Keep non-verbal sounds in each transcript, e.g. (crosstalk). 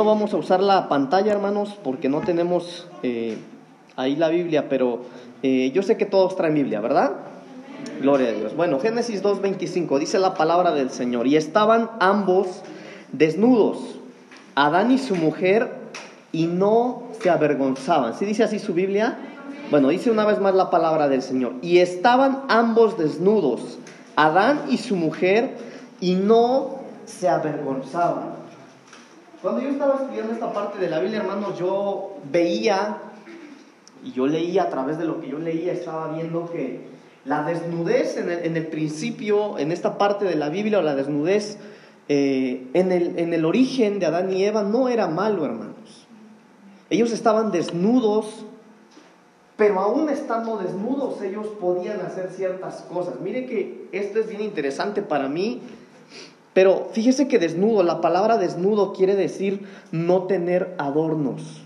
No vamos a usar la pantalla, hermanos, porque no tenemos eh, ahí la Biblia, pero eh, yo sé que todos traen Biblia, ¿verdad? Gloria a Dios. Bueno, Génesis 2.25 dice la palabra del Señor. Y estaban ambos desnudos, Adán y su mujer, y no se avergonzaban. ¿Sí dice así su Biblia? Bueno, dice una vez más la palabra del Señor. Y estaban ambos desnudos, Adán y su mujer, y no se avergonzaban. Cuando yo estaba estudiando esta parte de la Biblia, hermanos, yo veía y yo leía a través de lo que yo leía, estaba viendo que la desnudez en el, principio, en esta parte de la Biblia, o la desnudez eh, en, el, en el origen de Adán y Eva, no era malo, hermanos. Ellos estaban desnudos, pero aún estando desnudos, ellos podían hacer ciertas cosas. Mire que esto es bien interesante para mí, pero fíjese que desnudo, la palabra desnudo quiere decir no tener adornos.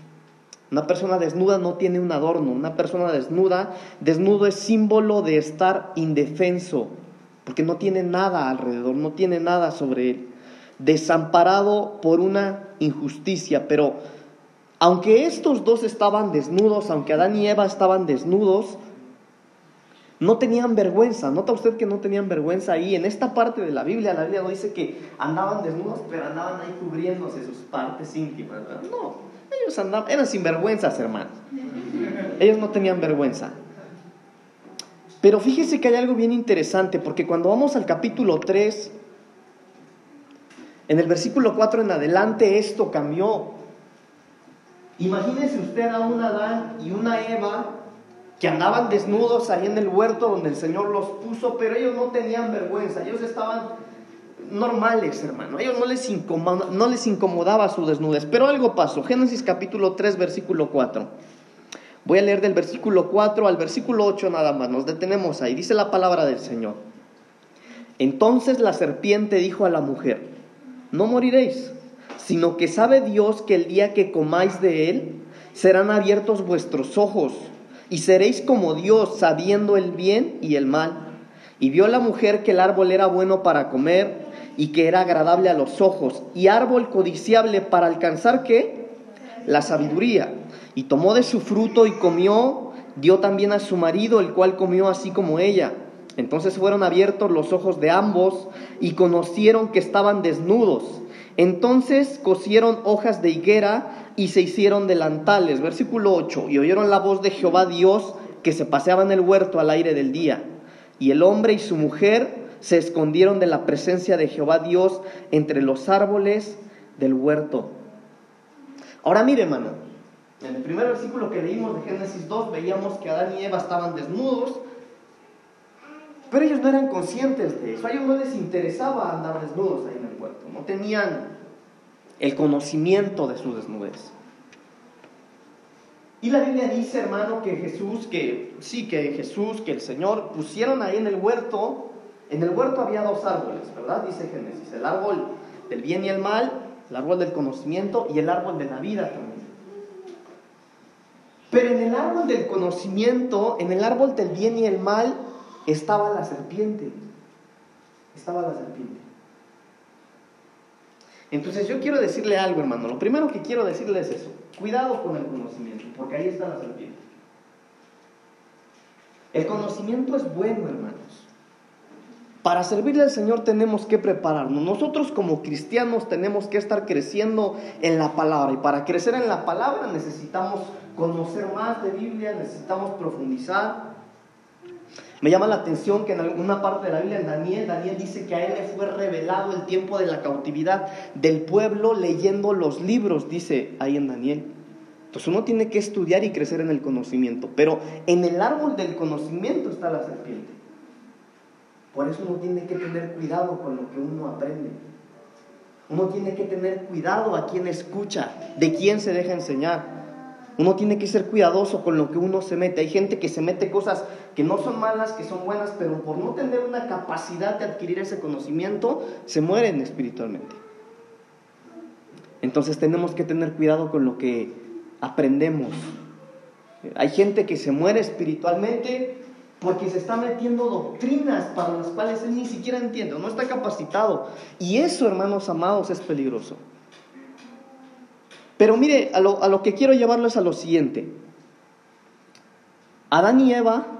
Una persona desnuda no tiene un adorno. Una persona desnuda, desnudo es símbolo de estar indefenso, porque no tiene nada alrededor, no tiene nada sobre él. Desamparado por una injusticia. Pero aunque estos dos estaban desnudos, aunque Adán y Eva estaban desnudos, no tenían vergüenza. Nota usted que no tenían vergüenza ahí. En esta parte de la Biblia, la Biblia no dice que andaban desnudos, pero andaban ahí cubriéndose sus partes íntimas. No, ellos andaban, eran sinvergüenzas, hermanos. Ellos no tenían vergüenza. Pero fíjese que hay algo bien interesante, porque cuando vamos al capítulo 3, en el versículo 4 en adelante, esto cambió. Imagínese usted a un Adán y una Eva que andaban desnudos ahí en el huerto donde el Señor los puso, pero ellos no tenían vergüenza, ellos estaban normales, hermano. A ellos no les, no les incomodaba su desnudez. Pero algo pasó. Génesis capítulo 3, versículo 4. Voy a leer del versículo 4 al versículo 8 nada más. Nos detenemos ahí. Dice la palabra del Señor. Entonces la serpiente dijo a la mujer, no moriréis, sino que sabe Dios que el día que comáis de él, serán abiertos vuestros ojos y seréis como Dios, sabiendo el bien y el mal. Y vio la mujer que el árbol era bueno para comer y que era agradable a los ojos, y árbol codiciable para alcanzar qué? La sabiduría. Y tomó de su fruto y comió, dio también a su marido, el cual comió así como ella. Entonces fueron abiertos los ojos de ambos y conocieron que estaban desnudos. Entonces cosieron hojas de higuera y se hicieron delantales. Versículo 8. Y oyeron la voz de Jehová Dios que se paseaba en el huerto al aire del día. Y el hombre y su mujer se escondieron de la presencia de Jehová Dios entre los árboles del huerto. Ahora mire, hermano, en el primer versículo que leímos de Génesis 2 veíamos que Adán y Eva estaban desnudos, pero ellos no eran conscientes de eso, a ellos no les interesaba andar desnudos ahí en el huerto, no tenían el conocimiento de su desnudez. Y la Biblia dice, hermano, que Jesús, que sí, que Jesús, que el Señor pusieron ahí en el huerto en el huerto había dos árboles, ¿verdad? Dice Génesis, el árbol del bien y el mal, el árbol del conocimiento y el árbol de la vida también. Pero en el árbol del conocimiento, en el árbol del bien y el mal, estaba la serpiente. Estaba la serpiente. Entonces yo quiero decirle algo, hermano. Lo primero que quiero decirle es eso. Cuidado con el conocimiento, porque ahí está la serpiente. El conocimiento es bueno, hermanos. Para servirle al Señor tenemos que prepararnos. Nosotros como cristianos tenemos que estar creciendo en la palabra. Y para crecer en la palabra necesitamos conocer más de Biblia, necesitamos profundizar. Me llama la atención que en alguna parte de la Biblia, en Daniel, Daniel dice que a él le fue revelado el tiempo de la cautividad del pueblo leyendo los libros, dice ahí en Daniel. Entonces uno tiene que estudiar y crecer en el conocimiento. Pero en el árbol del conocimiento está la serpiente. Por eso uno tiene que tener cuidado con lo que uno aprende. Uno tiene que tener cuidado a quien escucha, de quién se deja enseñar. Uno tiene que ser cuidadoso con lo que uno se mete. Hay gente que se mete cosas que no son malas, que son buenas, pero por no tener una capacidad de adquirir ese conocimiento, se mueren espiritualmente. Entonces tenemos que tener cuidado con lo que aprendemos. Hay gente que se muere espiritualmente porque se está metiendo doctrinas para las cuales él ni siquiera entiende, no está capacitado. Y eso, hermanos amados, es peligroso. Pero mire, a lo, a lo que quiero llevarlo es a lo siguiente. Adán y Eva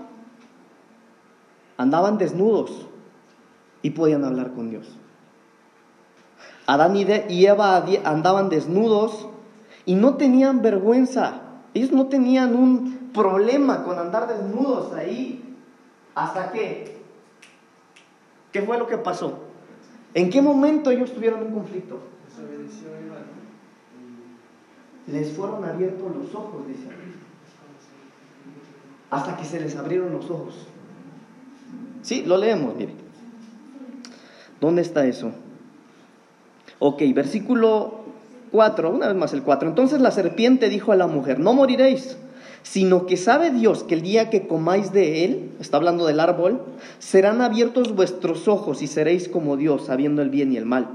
andaban desnudos y podían hablar con Dios. Adán y Eva andaban desnudos y no tenían vergüenza. Ellos no tenían un problema con andar desnudos ahí. ¿Hasta qué? ¿Qué fue lo que pasó? ¿En qué momento ellos tuvieron un conflicto? Les fueron abiertos los ojos, dice. Hasta que se les abrieron los ojos. Sí, lo leemos, mire. ¿Dónde está eso? Ok, versículo 4, una vez más el 4. Entonces la serpiente dijo a la mujer, no moriréis, sino que sabe Dios que el día que comáis de él, está hablando del árbol, serán abiertos vuestros ojos y seréis como Dios, sabiendo el bien y el mal.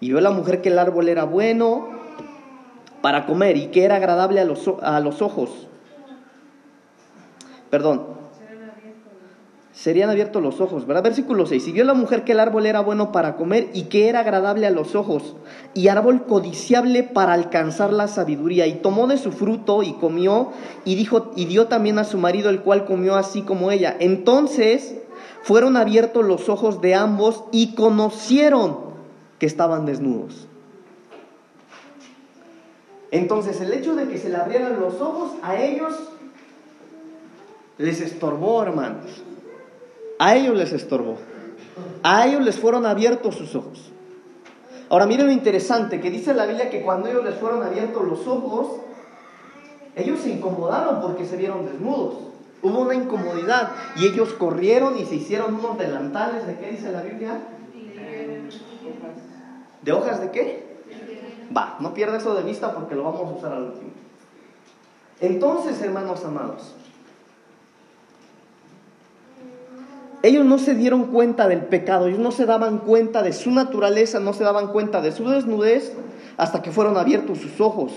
Y vio la mujer que el árbol era bueno para comer y que era agradable a los, a los ojos. Perdón, serían abiertos los ojos, ¿verdad? Versículo 6. Y vio la mujer que el árbol era bueno para comer y que era agradable a los ojos, y árbol codiciable para alcanzar la sabiduría. Y tomó de su fruto y comió, y dijo, y dio también a su marido, el cual comió así como ella. Entonces fueron abiertos los ojos de ambos y conocieron que estaban desnudos. Entonces el hecho de que se le abrieran los ojos a ellos les estorbó, hermanos. A ellos les estorbó. A ellos les fueron abiertos sus ojos. Ahora miren lo interesante, que dice la Biblia que cuando ellos les fueron abiertos los ojos, ellos se incomodaron porque se vieron desnudos. Hubo una incomodidad y ellos corrieron y se hicieron unos delantales. ¿De qué dice la Biblia? ¿De hojas de qué? Va, no pierda eso de vista porque lo vamos a usar al último. Entonces, hermanos amados, ellos no se dieron cuenta del pecado, ellos no se daban cuenta de su naturaleza, no se daban cuenta de su desnudez hasta que fueron abiertos sus ojos.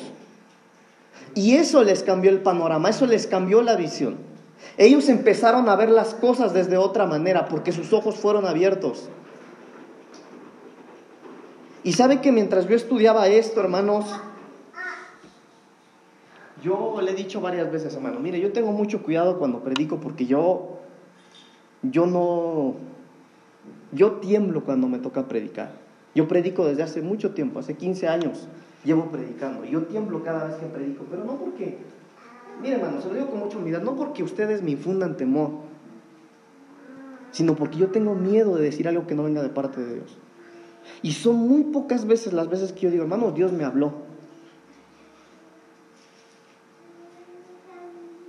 Y eso les cambió el panorama, eso les cambió la visión. Ellos empezaron a ver las cosas desde otra manera porque sus ojos fueron abiertos. Y sabe que mientras yo estudiaba esto, hermanos, yo le he dicho varias veces, hermano, mire, yo tengo mucho cuidado cuando predico porque yo yo no, yo tiemblo cuando me toca predicar. Yo predico desde hace mucho tiempo, hace 15 años llevo predicando. Yo tiemblo cada vez que predico, pero no porque, mire hermano, se lo digo con mucha humildad, no porque ustedes me infundan temor, sino porque yo tengo miedo de decir algo que no venga de parte de Dios. Y son muy pocas veces las veces que yo digo, hermano, Dios me habló.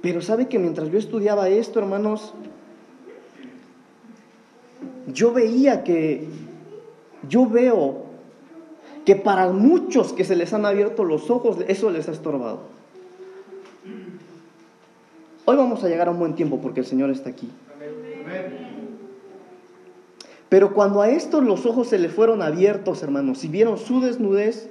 Pero sabe que mientras yo estudiaba esto, hermanos, yo veía que, yo veo que para muchos que se les han abierto los ojos, eso les ha estorbado. Hoy vamos a llegar a un buen tiempo porque el Señor está aquí. Pero cuando a estos los ojos se les fueron abiertos, hermanos, y vieron su desnudez,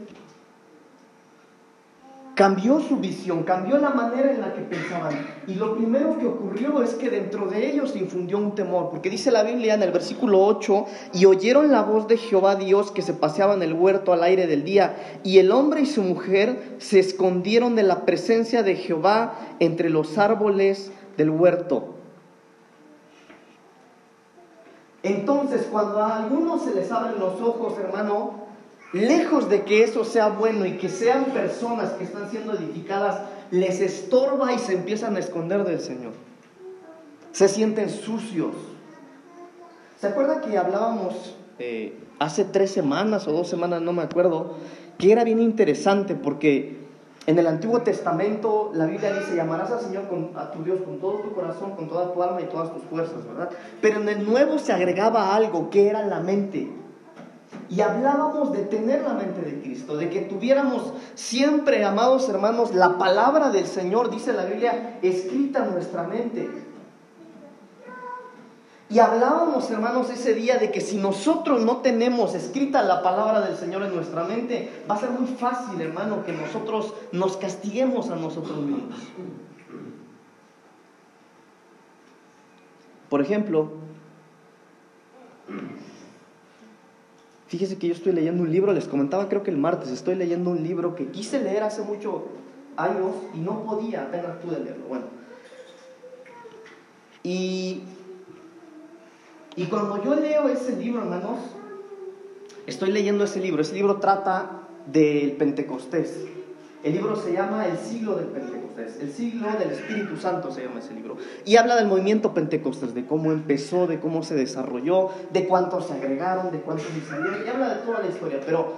cambió su visión, cambió la manera en la que pensaban. Y lo primero que ocurrió es que dentro de ellos se infundió un temor, porque dice la Biblia en el versículo 8, y oyeron la voz de Jehová Dios que se paseaba en el huerto al aire del día, y el hombre y su mujer se escondieron de la presencia de Jehová entre los árboles del huerto. Entonces, cuando a algunos se les abren los ojos, hermano, lejos de que eso sea bueno y que sean personas que están siendo edificadas, les estorba y se empiezan a esconder del Señor. Se sienten sucios. ¿Se acuerda que hablábamos eh, hace tres semanas o dos semanas, no me acuerdo, que era bien interesante porque en el Antiguo Testamento la Biblia dice, llamarás al Señor a tu Dios con todo tu corazón, con toda tu alma y todas tus fuerzas, ¿verdad? Pero en el Nuevo se agregaba algo que era la mente. Y hablábamos de tener la mente de Cristo, de que tuviéramos siempre, amados hermanos, la palabra del Señor, dice la Biblia, escrita en nuestra mente. Y hablábamos, hermanos, ese día de que si nosotros no tenemos escrita la palabra del Señor en nuestra mente, va a ser muy fácil, hermano, que nosotros nos castiguemos a nosotros mismos. Por ejemplo, Fíjese que yo estoy leyendo un libro, les comentaba creo que el martes, estoy leyendo un libro que quise leer hace muchos años y no podía, apenas pude leerlo. Bueno. Y, y cuando yo leo ese libro, hermanos, estoy leyendo ese libro, ese libro trata del Pentecostés. El libro se llama El siglo del Pentecostés, el siglo del Espíritu Santo se llama ese libro. Y habla del movimiento Pentecostés, de cómo empezó, de cómo se desarrolló, de cuántos se agregaron, de cuántos se salieron, y habla de toda la historia. Pero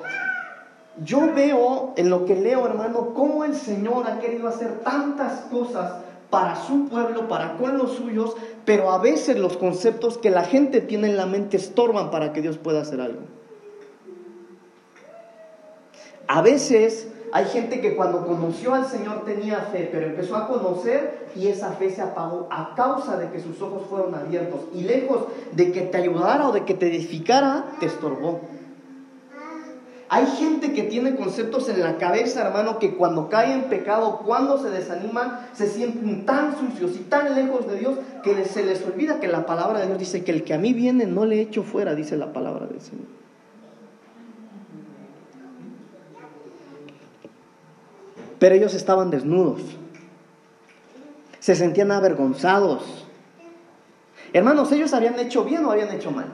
yo veo en lo que leo, hermano, cómo el Señor ha querido hacer tantas cosas para su pueblo, para con los suyos, pero a veces los conceptos que la gente tiene en la mente estorban para que Dios pueda hacer algo. A veces hay gente que cuando conoció al Señor tenía fe, pero empezó a conocer y esa fe se apagó a causa de que sus ojos fueron abiertos. Y lejos de que te ayudara o de que te edificara, te estorbó. Hay gente que tiene conceptos en la cabeza, hermano, que cuando cae en pecado, cuando se desaniman, se sienten tan sucios y tan lejos de Dios que se les olvida que la palabra de Dios dice que el que a mí viene no le echo fuera, dice la palabra del Señor. Pero ellos estaban desnudos. Se sentían avergonzados. Hermanos, ellos habían hecho bien o habían hecho mal.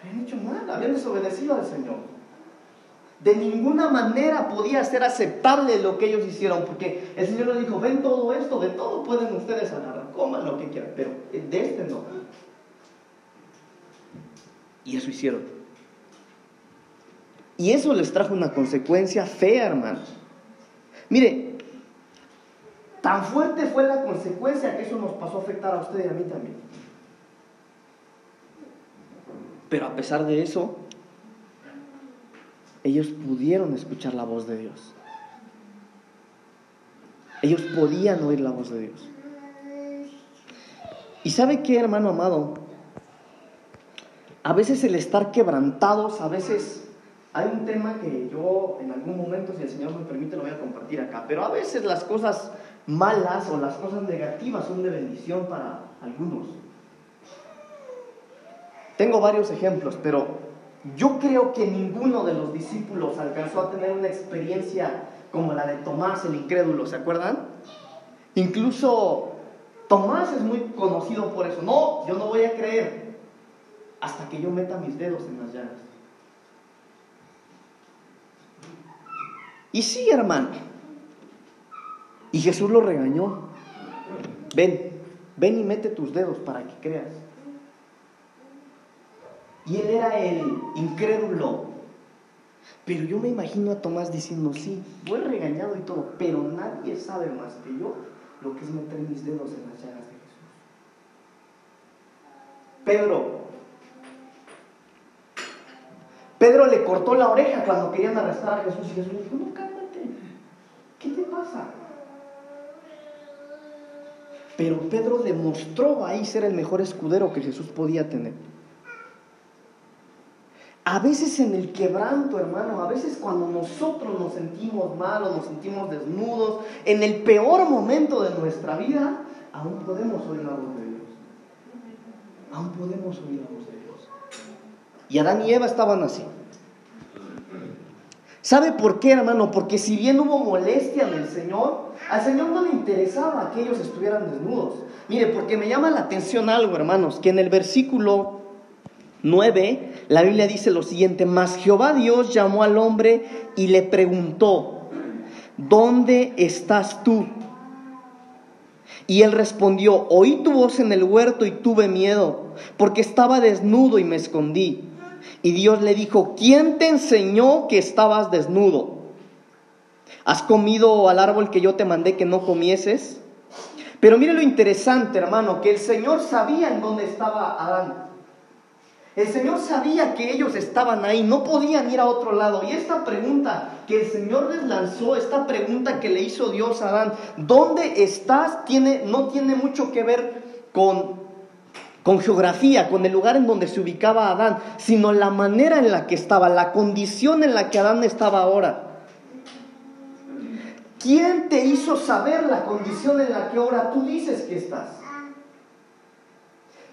Habían hecho mal, habían desobedecido al Señor. De ninguna manera podía ser aceptable lo que ellos hicieron, porque el Señor les dijo, ven todo esto, de todo pueden ustedes agarrar, coman lo que quieran, pero de este no. Y eso hicieron. Y eso les trajo una consecuencia fea, hermanos. Mire, tan fuerte fue la consecuencia que eso nos pasó a afectar a usted y a mí también. Pero a pesar de eso, ellos pudieron escuchar la voz de Dios. Ellos podían oír la voz de Dios. ¿Y sabe qué, hermano amado? A veces el estar quebrantados, a veces hay un tema que yo en algún momento, si el Señor me permite, lo voy a compartir acá, pero a veces las cosas malas o las cosas negativas son de bendición para algunos. Tengo varios ejemplos, pero yo creo que ninguno de los discípulos alcanzó a tener una experiencia como la de Tomás el incrédulo, ¿se acuerdan? Incluso Tomás es muy conocido por eso. No, yo no voy a creer hasta que yo meta mis dedos en las llagas. Y sí, hermano. Y Jesús lo regañó. Ven, ven y mete tus dedos para que creas. Y él era el incrédulo. Pero yo me imagino a Tomás diciendo, sí, fue regañado y todo, pero nadie sabe más que yo lo que es meter mis dedos en las llagas de Jesús. Pedro, Pedro le cortó la oreja cuando querían arrestar a Jesús y Jesús dijo, cálmate, ¿qué te pasa? Pero Pedro demostró ahí ser el mejor escudero que Jesús podía tener. A veces en el quebranto, hermano, a veces cuando nosotros nos sentimos malos, nos sentimos desnudos, en el peor momento de nuestra vida, aún podemos oír la voz de Dios. Aún podemos oír la voz de Dios. Y Adán y Eva estaban así. ¿Sabe por qué, hermano? Porque si bien hubo molestia del Señor, al Señor no le interesaba que ellos estuvieran desnudos. Mire, porque me llama la atención algo, hermanos, que en el versículo 9 la Biblia dice lo siguiente, mas Jehová Dios llamó al hombre y le preguntó, ¿dónde estás tú? Y él respondió, oí tu voz en el huerto y tuve miedo, porque estaba desnudo y me escondí. Y Dios le dijo, ¿quién te enseñó que estabas desnudo? ¿Has comido al árbol que yo te mandé que no comieses? Pero mire lo interesante, hermano, que el Señor sabía en dónde estaba Adán. El Señor sabía que ellos estaban ahí, no podían ir a otro lado. Y esta pregunta que el Señor les lanzó, esta pregunta que le hizo Dios a Adán, ¿dónde estás? Tiene, no tiene mucho que ver con con geografía, con el lugar en donde se ubicaba Adán, sino la manera en la que estaba, la condición en la que Adán estaba ahora. ¿Quién te hizo saber la condición en la que ahora tú dices que estás?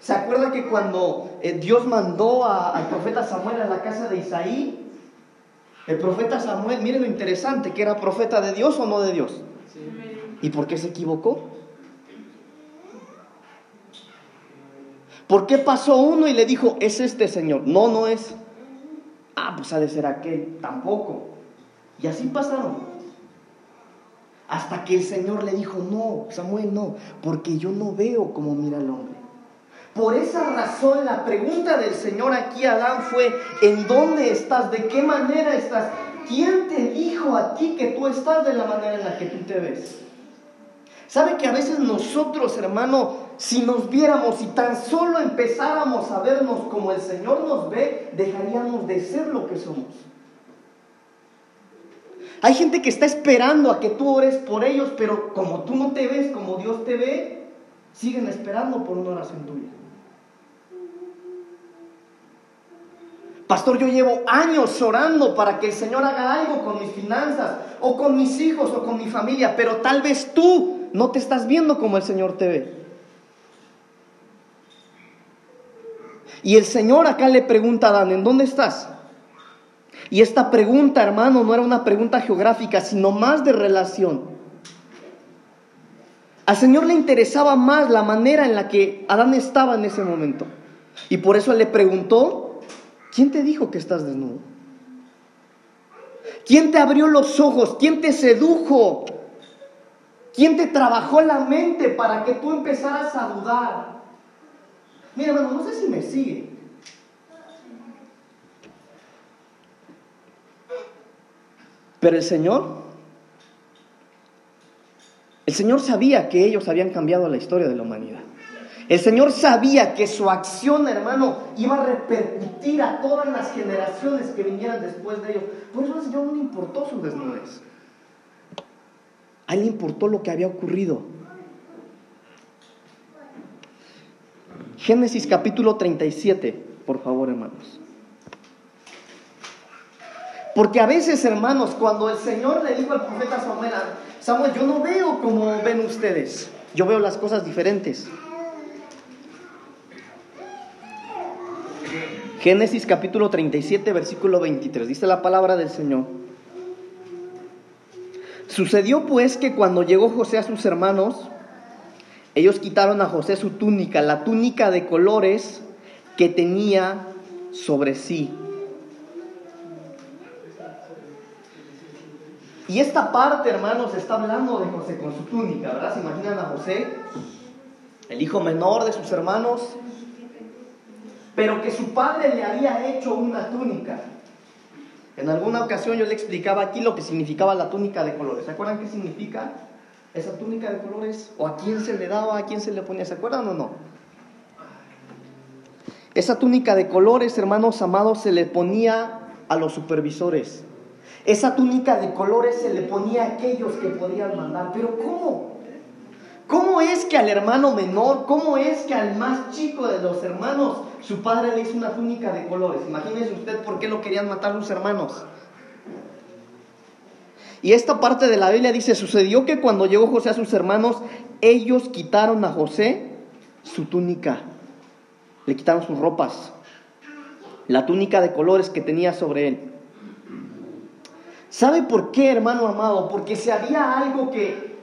¿Se acuerda que cuando eh, Dios mandó al profeta Samuel a la casa de Isaí, el profeta Samuel, mire lo interesante, que era profeta de Dios o no de Dios. ¿Y por qué se equivocó? ¿Por qué pasó uno y le dijo, es este Señor? No, no es. Ah, pues ha de ser aquel, tampoco. Y así pasaron. Hasta que el Señor le dijo, no, Samuel, no, porque yo no veo como mira el hombre. Por esa razón la pregunta del Señor aquí a Adán fue, ¿en dónde estás? ¿De qué manera estás? ¿Quién te dijo a ti que tú estás de la manera en la que tú te ves? ¿Sabe que a veces nosotros, hermano, si nos viéramos y tan solo empezáramos a vernos como el Señor nos ve, dejaríamos de ser lo que somos? Hay gente que está esperando a que tú ores por ellos, pero como tú no te ves como Dios te ve, siguen esperando por una oración tuya. Pastor, yo llevo años orando para que el Señor haga algo con mis finanzas, o con mis hijos, o con mi familia, pero tal vez tú no te estás viendo como el Señor te ve. Y el Señor acá le pregunta a Adán, ¿en dónde estás? Y esta pregunta, hermano, no era una pregunta geográfica, sino más de relación. Al Señor le interesaba más la manera en la que Adán estaba en ese momento. Y por eso le preguntó, ¿quién te dijo que estás desnudo? ¿Quién te abrió los ojos? ¿Quién te sedujo? ¿Quién te trabajó la mente para que tú empezaras a dudar? Mira, hermano, no sé si me sigue. Pero el Señor, el Señor sabía que ellos habían cambiado la historia de la humanidad. El Señor sabía que su acción, hermano, iba a repercutir a todas las generaciones que vinieran después de ellos. Por eso al Señor no le importó su desnudez. A él le importó lo que había ocurrido. Génesis capítulo 37, por favor, hermanos. Porque a veces, hermanos, cuando el Señor le dijo al profeta Samuel, Samuel, yo no veo como ven ustedes, yo veo las cosas diferentes. Génesis capítulo 37, versículo 23, dice la palabra del Señor. Sucedió pues que cuando llegó José a sus hermanos, ellos quitaron a José su túnica, la túnica de colores que tenía sobre sí Y esta parte, hermanos, está hablando de José con su túnica, ¿verdad? ¿Se imaginan a José, el hijo menor de sus hermanos? Pero que su padre le había hecho una túnica. En alguna ocasión yo le explicaba aquí lo que significaba la túnica de colores. ¿Se acuerdan qué significa esa túnica de colores? ¿O a quién se le daba, a quién se le ponía? ¿Se acuerdan o no? Esa túnica de colores, hermanos amados, se le ponía a los supervisores. Esa túnica de colores se le ponía a aquellos que podían mandar. Pero ¿cómo? ¿Cómo es que al hermano menor, cómo es que al más chico de los hermanos, su padre le hizo una túnica de colores? Imagínese usted por qué lo querían matar sus hermanos. Y esta parte de la Biblia dice, sucedió que cuando llegó José a sus hermanos, ellos quitaron a José su túnica, le quitaron sus ropas, la túnica de colores que tenía sobre él. ¿Sabe por qué, hermano amado? Porque si había algo que,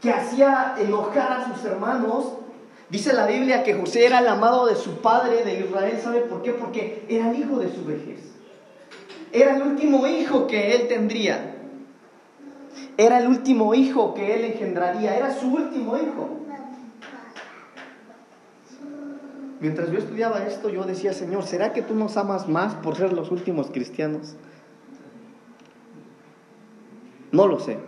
que hacía enojar a sus hermanos, dice la Biblia que José era el amado de su padre de Israel. ¿Sabe por qué? Porque era el hijo de su vejez. Era el último hijo que él tendría. Era el último hijo que él engendraría. Era su último hijo. Mientras yo estudiaba esto, yo decía, Señor, ¿será que tú nos amas más por ser los últimos cristianos? No lo sé.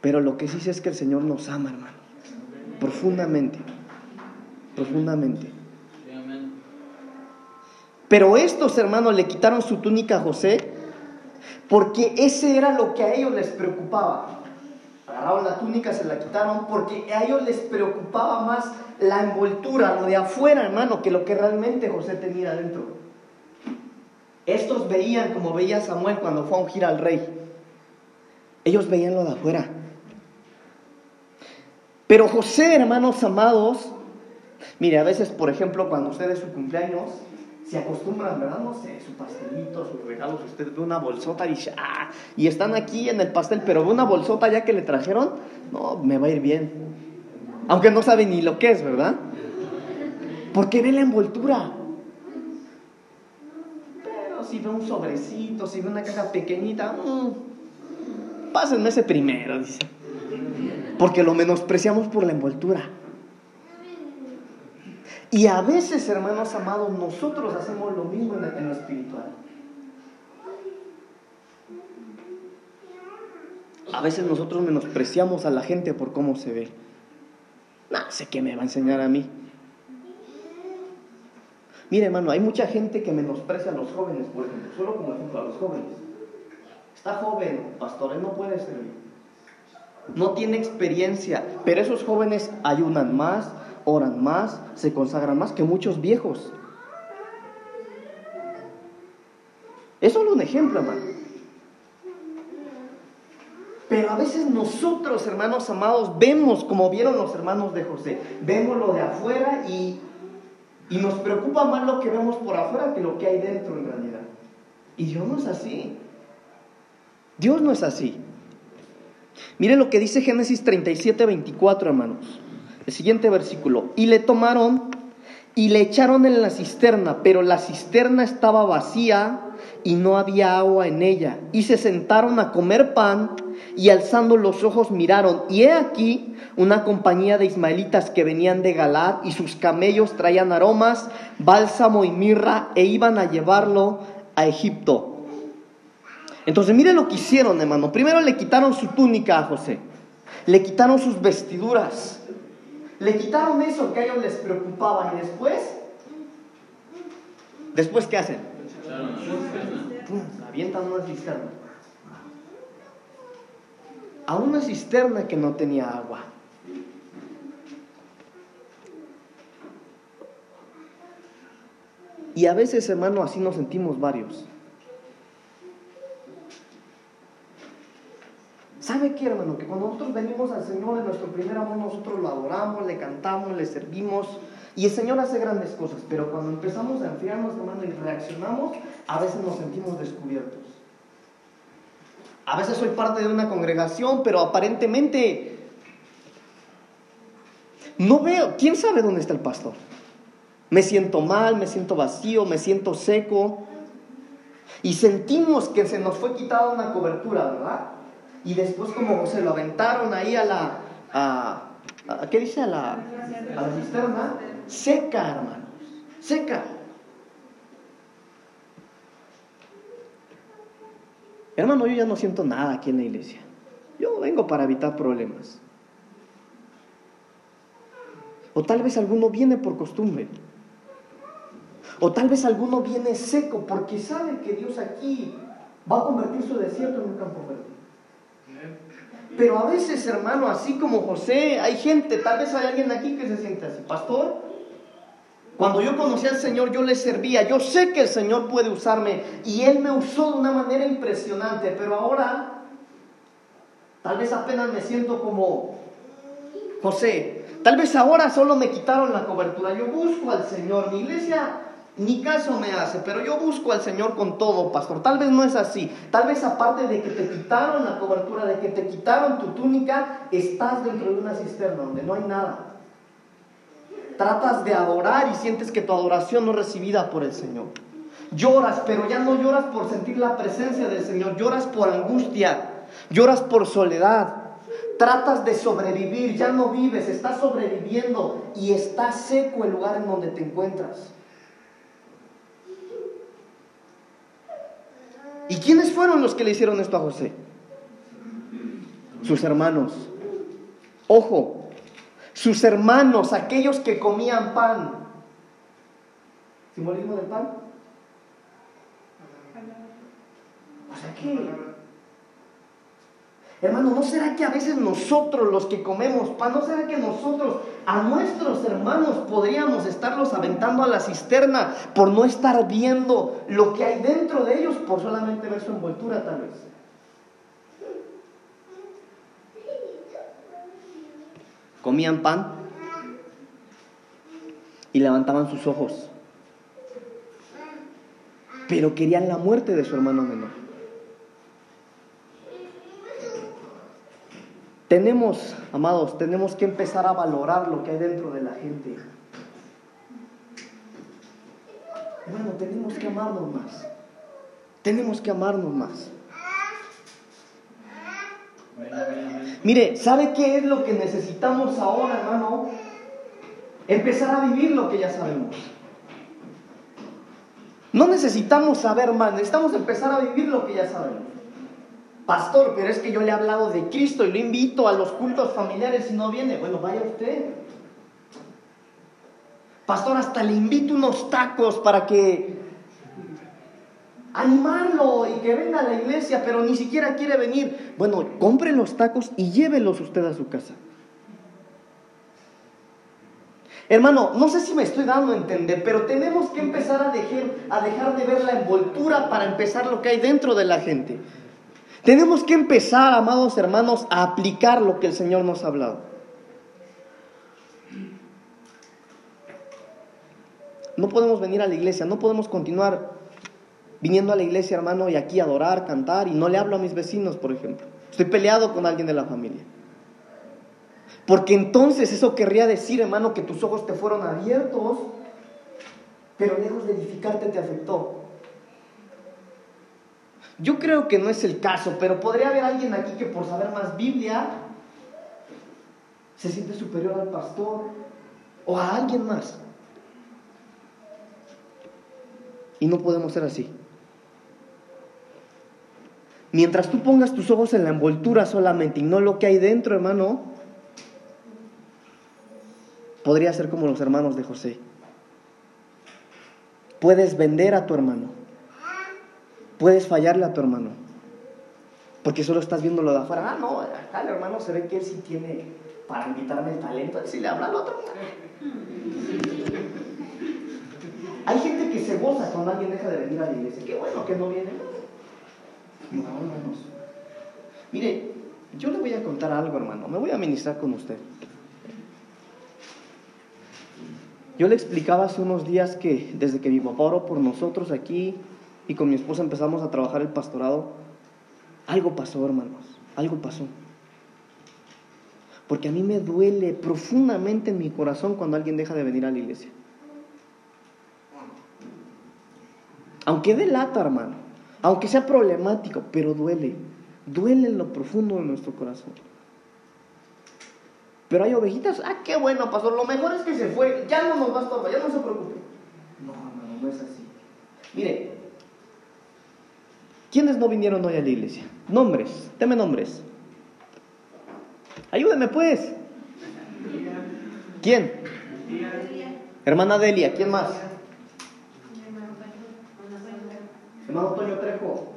Pero lo que sí sé es que el Señor nos ama, hermano. Profundamente. Profundamente. Pero estos hermanos le quitaron su túnica a José porque ese era lo que a ellos les preocupaba. Agarraron la túnica, se la quitaron porque a ellos les preocupaba más la envoltura, lo de afuera, hermano, que lo que realmente José tenía adentro. Estos veían como veía Samuel cuando fue a ungir al rey. Ellos veían lo de afuera. Pero José, hermanos amados, Mire, a veces, por ejemplo, cuando usted es su cumpleaños, se acostumbran, ¿verdad? No sé, su pastelito, sus regalos, usted ve una bolsota y dice, ah, y están aquí en el pastel, pero ve una bolsota ya que le trajeron, no, me va a ir bien. Aunque no sabe ni lo que es, ¿verdad? Porque ve la envoltura. Pero si ve un sobrecito, si ve una caja pequeñita, mmm, pásenme ese primero, dice. Porque lo menospreciamos por la envoltura. Y a veces, hermanos amados, nosotros hacemos lo mismo en lo espiritual. A veces nosotros menospreciamos a la gente por cómo se ve. No sé qué me va a enseñar a mí. Mire, hermano, hay mucha gente que menosprecia a los jóvenes, por ejemplo, solo como ejemplo a los jóvenes. Está joven, pastor, él no puede servir. No tiene experiencia, pero esos jóvenes ayunan más, oran más, se consagran más que muchos viejos. Es solo un ejemplo, hermano. Pero a veces nosotros, hermanos amados, vemos como vieron los hermanos de José, vemos lo de afuera y, y nos preocupa más lo que vemos por afuera que lo que hay dentro en realidad. Y Dios no es así. Dios no es así. Miren lo que dice Génesis 37, 24, hermanos. El siguiente versículo. Y le tomaron y le echaron en la cisterna, pero la cisterna estaba vacía y no había agua en ella. Y se sentaron a comer pan y alzando los ojos miraron. Y he aquí una compañía de ismaelitas que venían de Galad y sus camellos traían aromas, bálsamo y mirra e iban a llevarlo a Egipto. Entonces miren lo que hicieron, hermano. Primero le quitaron su túnica a José. Le quitaron sus vestiduras le quitaron eso que a ellos les preocupaba y después, ¿después qué hacen? avientan una cisterna. A una cisterna que no tenía agua. Y a veces, hermano, así nos sentimos varios. ¿Sabe qué, hermano? Que cuando nosotros venimos al Señor en nuestro primer amor, nosotros lo adoramos, le cantamos, le servimos. Y el Señor hace grandes cosas. Pero cuando empezamos a enfriarnos, hermano, y reaccionamos, a veces nos sentimos descubiertos. A veces soy parte de una congregación, pero aparentemente no veo. ¿Quién sabe dónde está el pastor? Me siento mal, me siento vacío, me siento seco. Y sentimos que se nos fue quitada una cobertura, ¿verdad? Y después como se lo aventaron ahí a la... ¿Qué dice? A la, a la cisterna. Seca, hermanos. Seca. Hermano, yo ya no siento nada aquí en la iglesia. Yo vengo para evitar problemas. O tal vez alguno viene por costumbre. O tal vez alguno viene seco porque sabe que Dios aquí va a convertir su desierto en un campo verde. Pero a veces, hermano, así como José, hay gente, tal vez hay alguien aquí que se siente así, pastor. Cuando yo conocí al Señor, yo le servía. Yo sé que el Señor puede usarme y Él me usó de una manera impresionante, pero ahora tal vez apenas me siento como José. Tal vez ahora solo me quitaron la cobertura. Yo busco al Señor. Mi iglesia ni caso me hace, pero yo busco al Señor con todo, pastor. Tal vez no es así. Tal vez aparte de que te quitaron la cobertura, de que te quitaron tu túnica, estás dentro de una cisterna donde no hay nada. Tratas de adorar y sientes que tu adoración no es recibida por el Señor. Lloras, pero ya no lloras por sentir la presencia del Señor, lloras por angustia, lloras por soledad. Tratas de sobrevivir, ya no vives, estás sobreviviendo y está seco el lugar en donde te encuentras. ¿Y quiénes fueron los que le hicieron esto a José? Sus hermanos. Ojo, sus hermanos, aquellos que comían pan. ¿Simbolismo del pan? O sea que Hermano, ¿no será que a veces nosotros los que comemos pan, no será que nosotros a nuestros hermanos podríamos estarlos aventando a la cisterna por no estar viendo lo que hay dentro de ellos, por solamente ver su envoltura tal vez? Comían pan. y levantaban sus ojos. Pero querían la muerte de su hermano menor. Tenemos, amados, tenemos que empezar a valorar lo que hay dentro de la gente. Hermano, tenemos que amarnos más. Tenemos que amarnos más. Mire, ¿sabe qué es lo que necesitamos ahora, hermano? Empezar a vivir lo que ya sabemos. No necesitamos saber más, necesitamos empezar a vivir lo que ya sabemos. Pastor, pero es que yo le he hablado de Cristo y lo invito a los cultos familiares y no viene. Bueno, vaya usted. Pastor, hasta le invito unos tacos para que animarlo y que venga a la iglesia, pero ni siquiera quiere venir. Bueno, compre los tacos y llévelos usted a su casa. Hermano, no sé si me estoy dando a entender, pero tenemos que empezar a dejar, a dejar de ver la envoltura para empezar lo que hay dentro de la gente. Tenemos que empezar, amados hermanos, a aplicar lo que el Señor nos ha hablado. No podemos venir a la iglesia, no podemos continuar viniendo a la iglesia, hermano, y aquí adorar, cantar, y no le hablo a mis vecinos, por ejemplo. Estoy peleado con alguien de la familia. Porque entonces eso querría decir, hermano, que tus ojos te fueron abiertos, pero lejos de edificarte te afectó. Yo creo que no es el caso, pero podría haber alguien aquí que por saber más Biblia se siente superior al pastor o a alguien más. Y no podemos ser así. Mientras tú pongas tus ojos en la envoltura solamente y no lo que hay dentro, hermano, podría ser como los hermanos de José. Puedes vender a tu hermano. Puedes fallarle a tu hermano. Porque solo estás viendo lo de afuera. Ah, no, acá el hermano se ve que él sí tiene para invitarme el talento. Si le habla al otro. Hay gente que se goza cuando alguien deja de venir a la iglesia. Qué bueno que no viene. No, Mire, yo le voy a contar algo, hermano. Me voy a ministrar con usted. Yo le explicaba hace unos días que desde que mi papá oró por nosotros aquí y con mi esposa empezamos a trabajar el pastorado, algo pasó, hermanos. Algo pasó. Porque a mí me duele profundamente en mi corazón cuando alguien deja de venir a la iglesia. Aunque delata, hermano. Aunque sea problemático, pero duele. Duele en lo profundo de nuestro corazón. Pero hay ovejitas, ah, qué bueno, pastor, lo mejor es que se fue, ya no nos va a estorbar, ya no se preocupe. No, hermano, no es así. Mire, ¿quiénes no vinieron hoy a la iglesia? Nombres, deme nombres. Ayúdeme pues. ¿Quién? Hermana Delia, ¿quién más? Hermano Toño Trejo.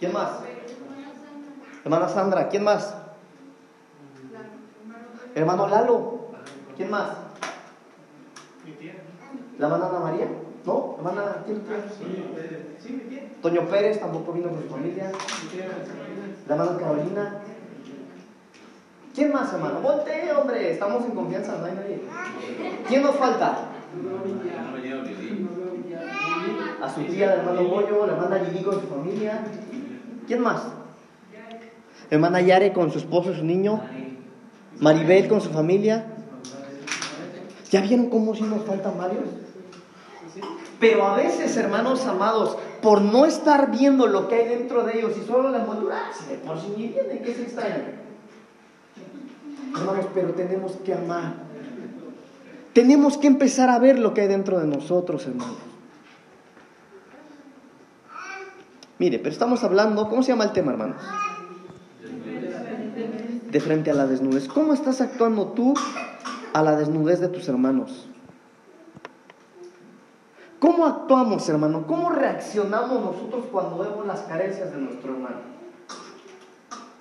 ¿Quién más? Hermana Sandra. ¿Quién más? Hermano Lalo. ¿Quién más? ¿La hermana Ana María? ¿No? ¿Hermana quién tiene? Toño Pérez tampoco vino con su familia. La hermana Carolina. ¿Quién más, hermano? Volte, hombre. Estamos en confianza, no hay nadie. ¿Quién nos falta? a su tía, la hermana Moyo, la hermana Lili con su familia. ¿Quién más? Hermana Yare con su esposo y su niño. Maribel con su familia. ¿Ya vieron cómo si nos faltan varios? Pero a veces, hermanos amados, por no estar viendo lo que hay dentro de ellos y solo la envoltura, si de por sí ni viene, ¿qué se extraña? Hermanos, pero tenemos que amar. Tenemos que empezar a ver lo que hay dentro de nosotros, hermanos. Mire, pero estamos hablando, ¿cómo se llama el tema, hermanos? De frente a la desnudez. ¿Cómo estás actuando tú a la desnudez de tus hermanos? ¿Cómo actuamos, hermano? ¿Cómo reaccionamos nosotros cuando vemos las carencias de nuestro hermano?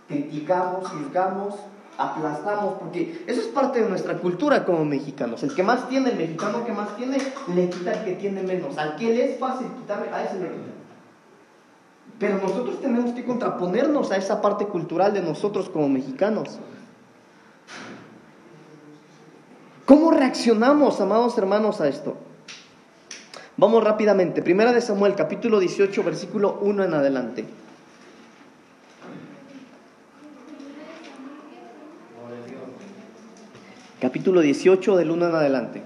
Criticamos, juzgamos, aplastamos, porque eso es parte de nuestra cultura como mexicanos. El que más tiene, el mexicano que más tiene, le quita al que tiene menos. Al que le es fácil quitarle, a ese le quita. Pero nosotros tenemos que contraponernos a esa parte cultural de nosotros como mexicanos. ¿Cómo reaccionamos, amados hermanos, a esto? Vamos rápidamente. Primera de Samuel, capítulo 18, versículo 1 en adelante. Capítulo 18 del 1 en adelante.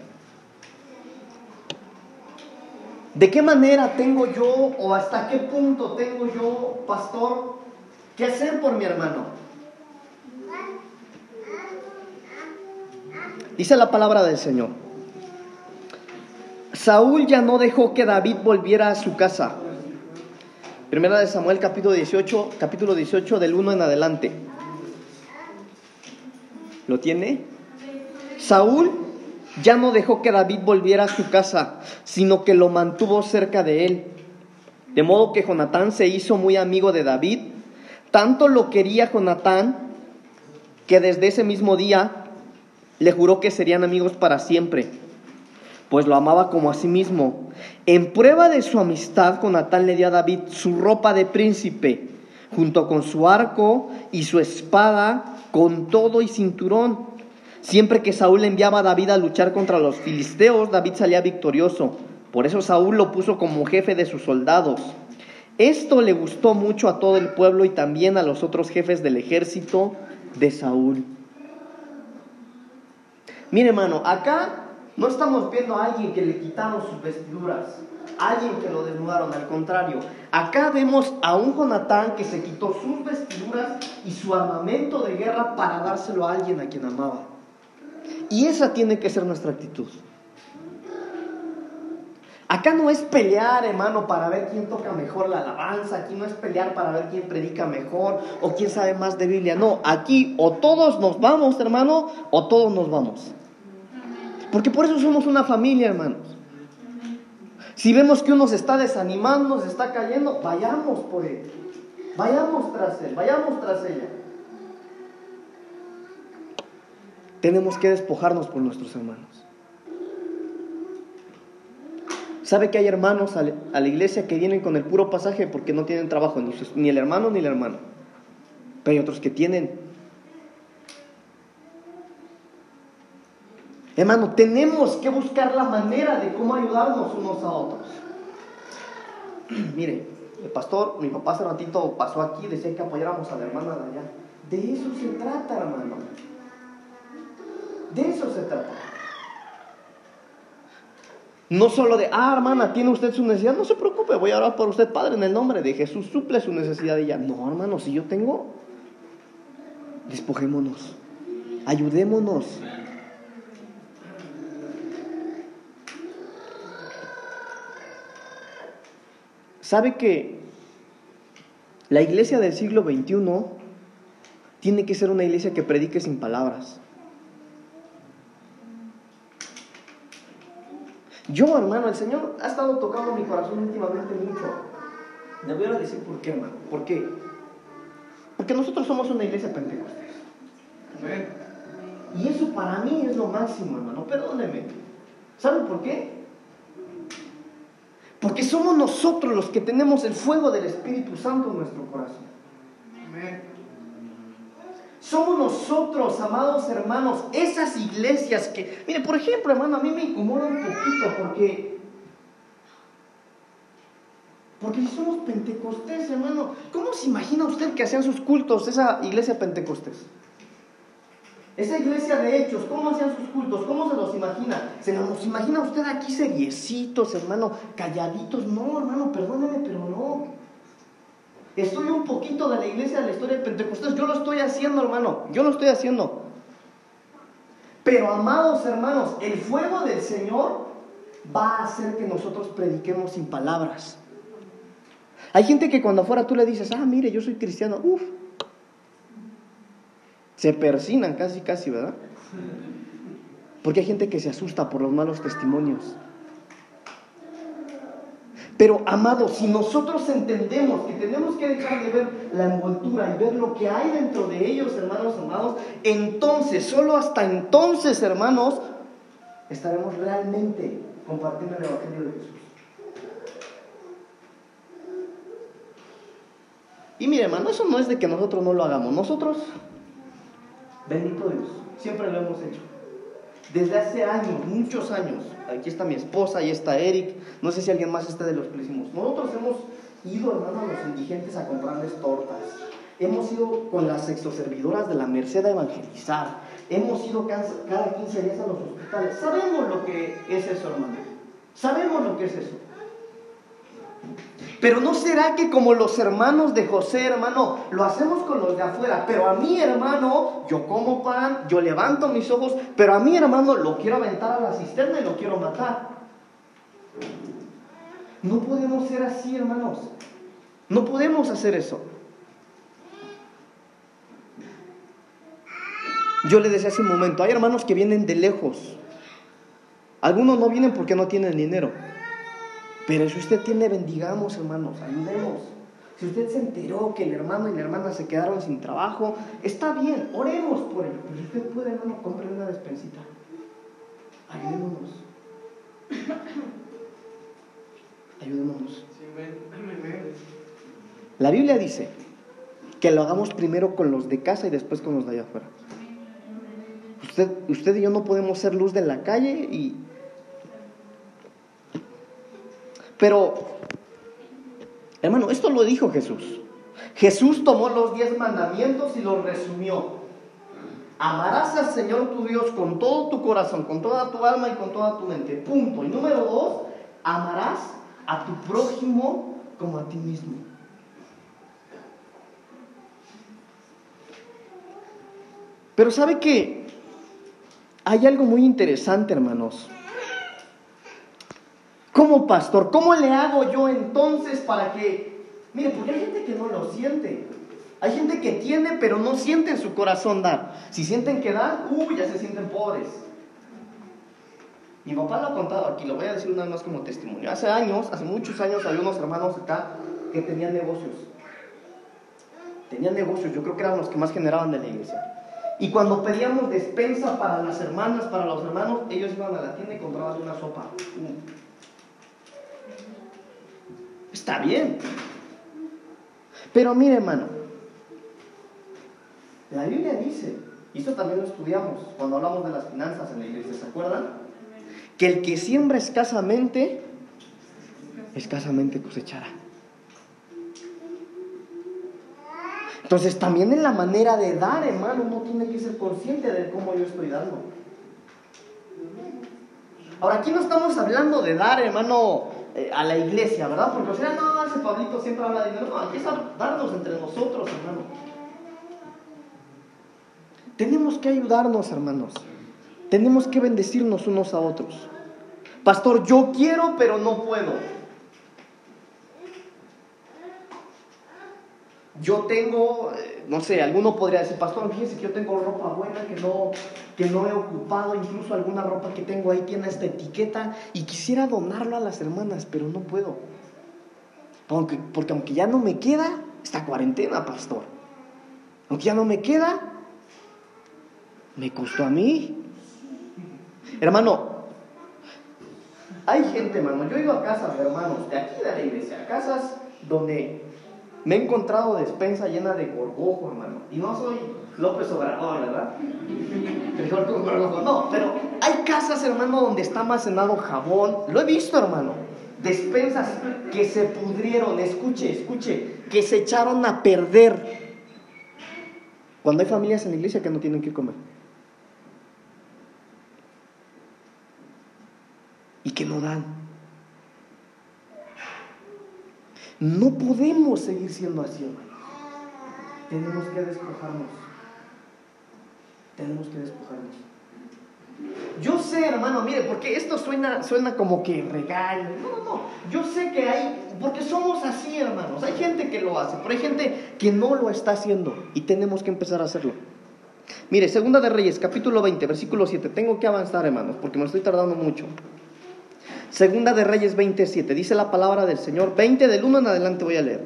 ¿De qué manera tengo yo o hasta qué punto tengo yo, pastor, que hacer por mi hermano? Dice la palabra del Señor. Saúl ya no dejó que David volviera a su casa. Primera de Samuel capítulo 18, capítulo 18 del 1 en adelante. ¿Lo tiene? Saúl ya no dejó que David volviera a su casa, sino que lo mantuvo cerca de él. De modo que Jonatán se hizo muy amigo de David. Tanto lo quería Jonatán que desde ese mismo día le juró que serían amigos para siempre, pues lo amaba como a sí mismo. En prueba de su amistad, Jonatán le dio a David su ropa de príncipe, junto con su arco y su espada, con todo y cinturón. Siempre que Saúl enviaba a David a luchar contra los filisteos, David salía victorioso. Por eso Saúl lo puso como jefe de sus soldados. Esto le gustó mucho a todo el pueblo y también a los otros jefes del ejército de Saúl. Mire hermano, acá no estamos viendo a alguien que le quitaron sus vestiduras, a alguien que lo desnudaron, al contrario. Acá vemos a un Jonatán que se quitó sus vestiduras y su armamento de guerra para dárselo a alguien a quien amaba. Y esa tiene que ser nuestra actitud. Acá no es pelear, hermano, para ver quién toca mejor la alabanza, aquí no es pelear para ver quién predica mejor o quién sabe más de Biblia, no, aquí o todos nos vamos, hermano, o todos nos vamos. Porque por eso somos una familia, hermanos. Si vemos que uno se está desanimando, se está cayendo, vayamos por él. Vayamos tras él, vayamos tras ella. Tenemos que despojarnos por nuestros hermanos. ¿Sabe que hay hermanos a la iglesia que vienen con el puro pasaje porque no tienen trabajo, ni, el hermano ni la hermana? Pero hay otros que tienen. Hermano, tenemos que buscar la manera de cómo ayudarnos unos a otros. (clears throat) Mire, el pastor, mi papá hace ratito pasó aquí, decía que apoyáramos a la hermana de allá. De eso se trata, hermano. De eso se trata. No solo de, ah, hermana, tiene usted su necesidad, no se preocupe, voy a orar por usted, Padre, en el nombre de Jesús, suple su necesidad de ella. No, hermano, si yo tengo, despojémonos, ayudémonos. ¿Sabe que la iglesia del siglo XXI tiene que ser una iglesia que predique sin palabras? Yo, hermano, el Señor ha estado tocando mi corazón últimamente mucho. Le voy a decir por qué, hermano. ¿Por qué? Porque nosotros somos una iglesia pentecostés. Y eso para mí es lo máximo, hermano. Perdóneme. ¿Saben por qué? Porque somos nosotros los que tenemos el fuego del Espíritu Santo en nuestro corazón. Amén. Somos nosotros, amados hermanos, esas iglesias que, mire, por ejemplo, hermano, a mí me incomoda un poquito porque, porque si somos pentecostés, hermano, ¿cómo se imagina usted que hacían sus cultos esa iglesia pentecostés? Esa iglesia de hechos, ¿cómo hacían sus cultos? ¿Cómo se los imagina? ¿Se los imagina usted aquí seriecitos, hermano, calladitos? No, hermano, perdóneme, pero no. Estoy un poquito de la iglesia de la historia de Pentecostés. Yo lo estoy haciendo, hermano. Yo lo estoy haciendo. Pero, amados hermanos, el fuego del Señor va a hacer que nosotros prediquemos sin palabras. Hay gente que cuando afuera tú le dices, ah, mire, yo soy cristiano, uff, se persinan casi, casi, ¿verdad? Porque hay gente que se asusta por los malos testimonios. Pero, amados, si nosotros entendemos que tenemos que dejar de ver la envoltura y ver lo que hay dentro de ellos, hermanos amados, entonces, solo hasta entonces, hermanos, estaremos realmente compartiendo el Evangelio de Jesús. Y mire, hermano, eso no es de que nosotros no lo hagamos. Nosotros, bendito Dios, siempre lo hemos hecho. desde hace años, muchos años. Aquí está mi esposa, ahí está Eric, no sé si alguien más está de los que lo hicimos. Nosotros hemos ido, hermano, a los indigentes a comprarles tortas. Hemos ido con las exoservidoras de la Merced a evangelizar. Hemos ido cada 15 días a los hospitales. Sabemos lo que es eso, hermano. Sabemos lo que es eso. Pero no será que como los hermanos de José, hermano, lo hacemos con los de afuera, pero a mi hermano, yo como pan, yo levanto mis ojos, pero a mi hermano lo quiero aventar a la cisterna y lo quiero matar. No podemos ser así, hermanos. No podemos hacer eso. Yo le decía hace un momento, hay hermanos que vienen de lejos. Algunos no vienen porque no tienen dinero. Pero si usted tiene, bendigamos, hermanos, ayudemos. Si usted se enteró que el hermano y la hermana se quedaron sin trabajo, está bien, oremos por ello. Pero si usted puede, hermano, compre una despensita. Ayudémonos. Ayudémonos. La Biblia dice que lo hagamos primero con los de casa y después con los de allá afuera. Usted, usted y yo no podemos ser luz de la calle y Pero, hermano, esto lo dijo Jesús. Jesús tomó los diez mandamientos y los resumió. Amarás al Señor tu Dios con todo tu corazón, con toda tu alma y con toda tu mente. Punto. Y número dos, amarás a tu prójimo como a ti mismo. Pero sabe que hay algo muy interesante, hermanos. Como pastor, ¿cómo le hago yo entonces para que... Mire, porque hay gente que no lo siente. Hay gente que tiene, pero no siente en su corazón dar. Si sienten que dan, uy, ya se sienten pobres. Mi papá lo ha contado aquí, lo voy a decir una vez más como testimonio. Hace años, hace muchos años, había unos hermanos acá que tenían negocios. Tenían negocios, yo creo que eran los que más generaban de la iglesia. Y cuando pedíamos despensa para las hermanas, para los hermanos, ellos iban a la tienda y compraban una sopa. Está bien. Pero mire, hermano, la Biblia dice, y esto también lo estudiamos cuando hablamos de las finanzas en la iglesia, ¿se acuerdan? Que el que siembra escasamente, escasamente cosechará. Entonces también en la manera de dar, hermano, uno tiene que ser consciente de cómo yo estoy dando. Ahora, aquí no estamos hablando de dar, hermano, a la iglesia, ¿verdad? Porque o sea, no, ese Pablito siempre habla de dinero. No, aquí es darnos entre nosotros, hermano. Tenemos que ayudarnos, hermanos. Tenemos que bendecirnos unos a otros. Pastor, yo quiero, pero no puedo. Yo tengo, eh, no sé, alguno podría decir, pastor, fíjese que yo tengo ropa buena que no, que no he ocupado, incluso alguna ropa que tengo ahí tiene esta etiqueta y quisiera donarlo a las hermanas, pero no puedo. Porque, porque aunque ya no me queda, esta cuarentena, pastor. Aunque ya no me queda, me costó a mí. Hermano, hay gente, hermano, yo he ido a casas hermanos de aquí de la iglesia, casas donde me he encontrado despensa llena de gorgojo, hermano. Y no soy López Obrador, ¿verdad? No, pero hay casas, hermano, donde está almacenado jabón. Lo he visto, hermano. Despensas que se pudrieron, escuche, escuche, que se echaron a perder. Cuando hay familias en la iglesia que no tienen que comer. Y que no dan. No podemos seguir siendo así, hermano. Tenemos que despojarnos. Tenemos que despojarnos. Yo sé, hermano, mire, porque esto suena, suena como que regaño. No, no, no. Yo sé que hay, porque somos así, hermanos. Hay gente que lo hace, pero hay gente que no lo está haciendo y tenemos que empezar a hacerlo. Mire, Segunda de Reyes, capítulo 20, versículo 7. Tengo que avanzar, hermanos, porque me estoy tardando mucho. Segunda de Reyes 27, dice la palabra del Señor. 20 del 1 en adelante voy a leer.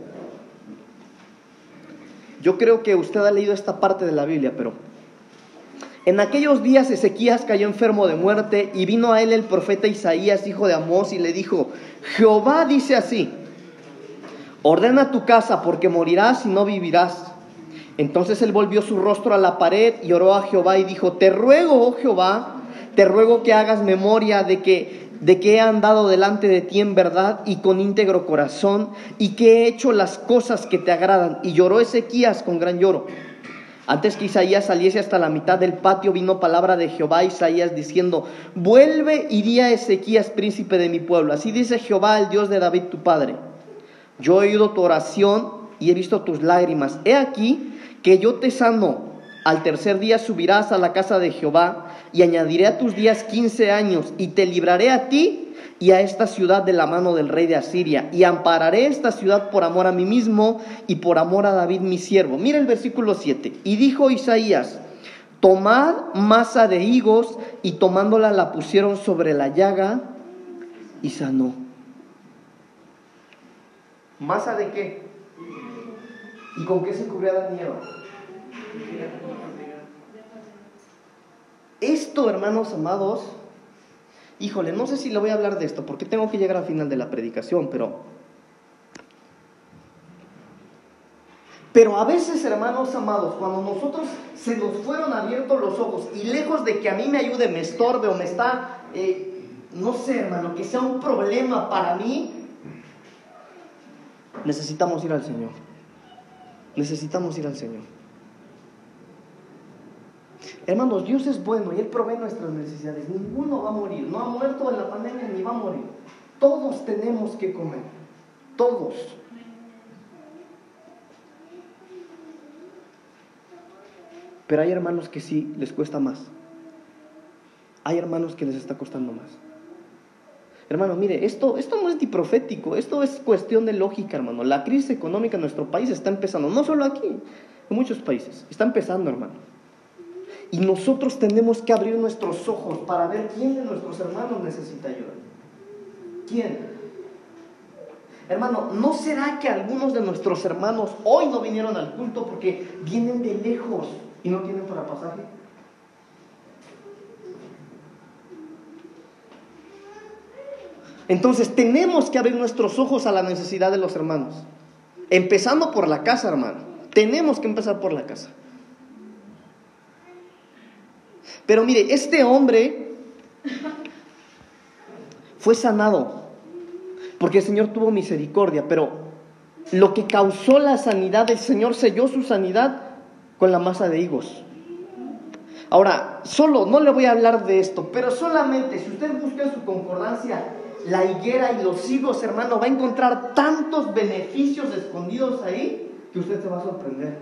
Yo creo que usted ha leído esta parte de la Biblia, pero en aquellos días Ezequías cayó enfermo de muerte y vino a él el profeta Isaías, hijo de Amós, y le dijo, Jehová dice así, ordena tu casa porque morirás y no vivirás. Entonces él volvió su rostro a la pared y oró a Jehová y dijo, te ruego, oh Jehová, te ruego que hagas memoria de que de que he andado delante de ti en verdad y con íntegro corazón, y que he hecho las cosas que te agradan. Y lloró Ezequías con gran lloro. Antes que Isaías saliese hasta la mitad del patio, vino palabra de Jehová a Isaías diciendo, vuelve y di a Ezequías, príncipe de mi pueblo. Así dice Jehová, el Dios de David, tu padre. Yo he oído tu oración y he visto tus lágrimas. He aquí que yo te sano. Al tercer día subirás a la casa de Jehová y añadiré a tus días quince años y te libraré a ti y a esta ciudad de la mano del rey de Asiria y ampararé esta ciudad por amor a mí mismo y por amor a David mi siervo. Mira el versículo 7. Y dijo Isaías, tomad masa de higos y tomándola la pusieron sobre la llaga y sanó. ¿Masa de qué? ¿Y con qué se cubría la nieve? Esto, hermanos amados, híjole, no sé si le voy a hablar de esto, porque tengo que llegar al final de la predicación, pero... Pero a veces, hermanos amados, cuando nosotros se nos fueron abiertos los ojos y lejos de que a mí me ayude, me estorbe o me está, eh, no sé, hermano, que sea un problema para mí, necesitamos ir al Señor. Necesitamos ir al Señor. Hermanos, Dios es bueno y Él provee nuestras necesidades. Ninguno va a morir. No ha muerto en la pandemia ni va a morir. Todos tenemos que comer. Todos. Pero hay hermanos que sí les cuesta más. Hay hermanos que les está costando más. Hermano, mire, esto, esto no es profético, esto es cuestión de lógica, hermano. La crisis económica en nuestro país está empezando, no solo aquí, en muchos países. Está empezando, hermano. Y nosotros tenemos que abrir nuestros ojos para ver quién de nuestros hermanos necesita ayuda. ¿Quién? Hermano, ¿no será que algunos de nuestros hermanos hoy no vinieron al culto porque vienen de lejos y no tienen para pasaje? Entonces tenemos que abrir nuestros ojos a la necesidad de los hermanos. Empezando por la casa, hermano. Tenemos que empezar por la casa. Pero mire, este hombre fue sanado porque el Señor tuvo misericordia, pero lo que causó la sanidad, el Señor selló su sanidad con la masa de higos. Ahora, solo, no le voy a hablar de esto, pero solamente si usted busca en su concordancia la higuera y los higos, hermano, va a encontrar tantos beneficios escondidos ahí que usted se va a sorprender.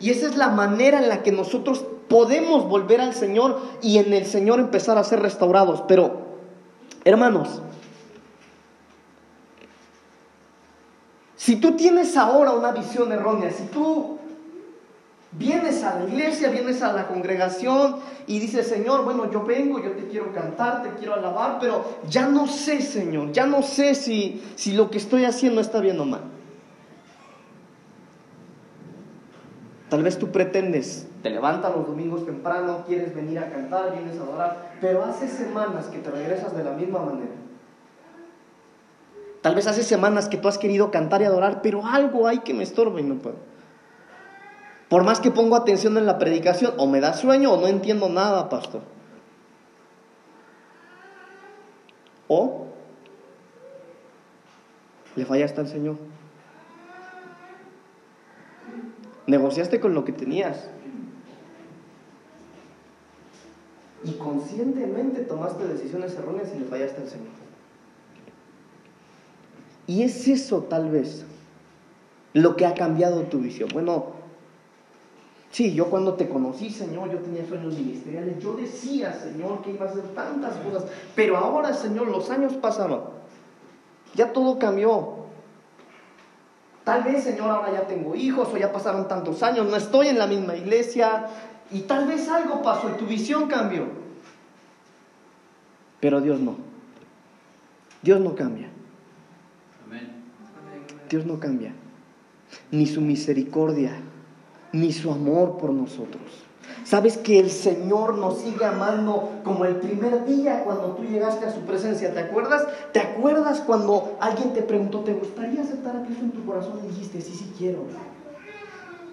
Y esa es la manera en la que nosotros podemos volver al Señor y en el Señor empezar a ser restaurados. Pero, hermanos, si tú tienes ahora una visión errónea, si tú Vienes a la iglesia, vienes a la congregación y dices, Señor, bueno, yo vengo, yo te quiero cantar, te quiero alabar, pero ya no sé, Señor, ya no sé si, si lo que estoy haciendo está bien o mal. Tal vez tú pretendes, te levantas los domingos temprano, quieres venir a cantar, vienes a adorar, pero hace semanas que te regresas de la misma manera. Tal vez hace semanas que tú has querido cantar y adorar, pero algo hay que me estorba y no puedo. Por más que pongo atención en la predicación, o me da sueño o no entiendo nada, pastor. O le fallaste al Señor. Negociaste con lo que tenías. Y conscientemente tomaste decisiones erróneas y le fallaste al Señor. Y es eso tal vez lo que ha cambiado tu visión. Bueno, Sí, yo cuando te conocí, Señor, yo tenía sueños ministeriales. Yo decía, Señor, que iba a hacer tantas cosas. Pero ahora, Señor, los años pasaron. Ya todo cambió. Tal vez, Señor, ahora ya tengo hijos o ya pasaron tantos años. No estoy en la misma iglesia. Y tal vez algo pasó y tu visión cambió. Pero Dios no. Dios no cambia. Dios no cambia. Ni su misericordia ni su amor por nosotros. Sabes que el Señor nos sigue amando como el primer día cuando tú llegaste a su presencia. ¿Te acuerdas? ¿Te acuerdas cuando alguien te preguntó, ¿te gustaría aceptar a Cristo en tu corazón? Y dijiste, sí, sí quiero.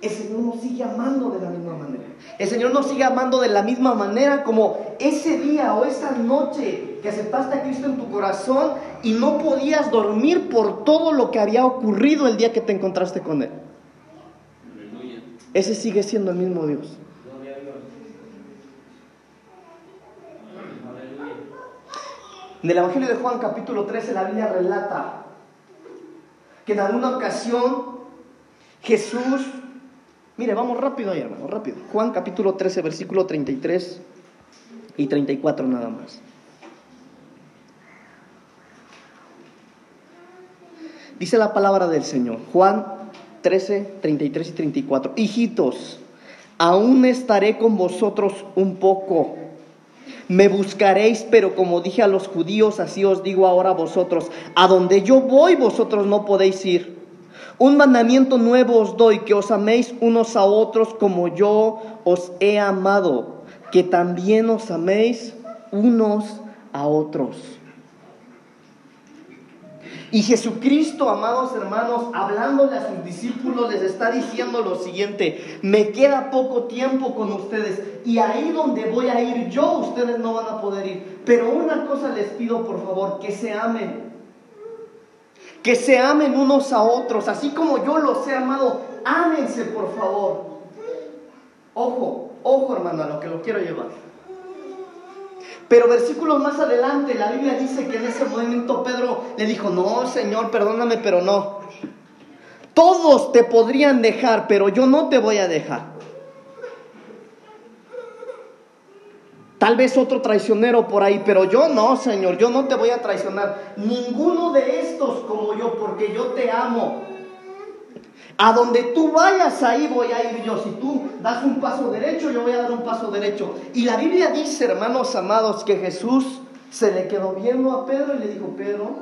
el Señor nos sigue amando de la misma manera. El Señor nos sigue amando de la misma manera como ese día o esa noche que aceptaste a Cristo en tu corazón y no podías dormir por todo lo que había ocurrido el día que te encontraste con Él. Ese sigue siendo el mismo Dios. En el Evangelio de Juan capítulo 13 la Biblia relata que en alguna ocasión Jesús, mire, vamos rápido ahí hermano, rápido. Juan capítulo 13 versículo 33 y 34 nada más. Dice la palabra del Señor, Juan 13, 33 y 34. Hijitos, aún estaré con vosotros un poco. Me buscaréis, pero como dije a los judíos, así os digo ahora a vosotros, a donde yo voy vosotros no podéis ir. Un mandamiento nuevo os doy, que os améis unos a otros como yo os he amado, que también os améis unos a otros. Y Jesucristo, amados hermanos, hablándole a sus discípulos, les está diciendo lo siguiente, me queda poco tiempo con ustedes y ahí donde voy a ir yo, ustedes no van a poder ir. Pero una cosa les pido, por favor, que se amen. Que se amen unos a otros, así como yo los he amado, ámense, por favor. Ojo, ojo hermano, a lo que lo quiero llevar. Pero versículos más adelante, la Biblia dice que en ese momento Pedro le dijo, no, Señor, perdóname, pero no. Todos te podrían dejar, pero yo no te voy a dejar. Tal vez otro traicionero por ahí, pero yo no, Señor, yo no te voy a traicionar. Ninguno de estos como yo, porque yo te amo. A donde tú vayas, ahí voy a ir yo. Si tú das un paso derecho, yo voy a dar un paso derecho. Y la Biblia dice, hermanos amados, que Jesús se le quedó viendo a Pedro y le dijo, Pedro,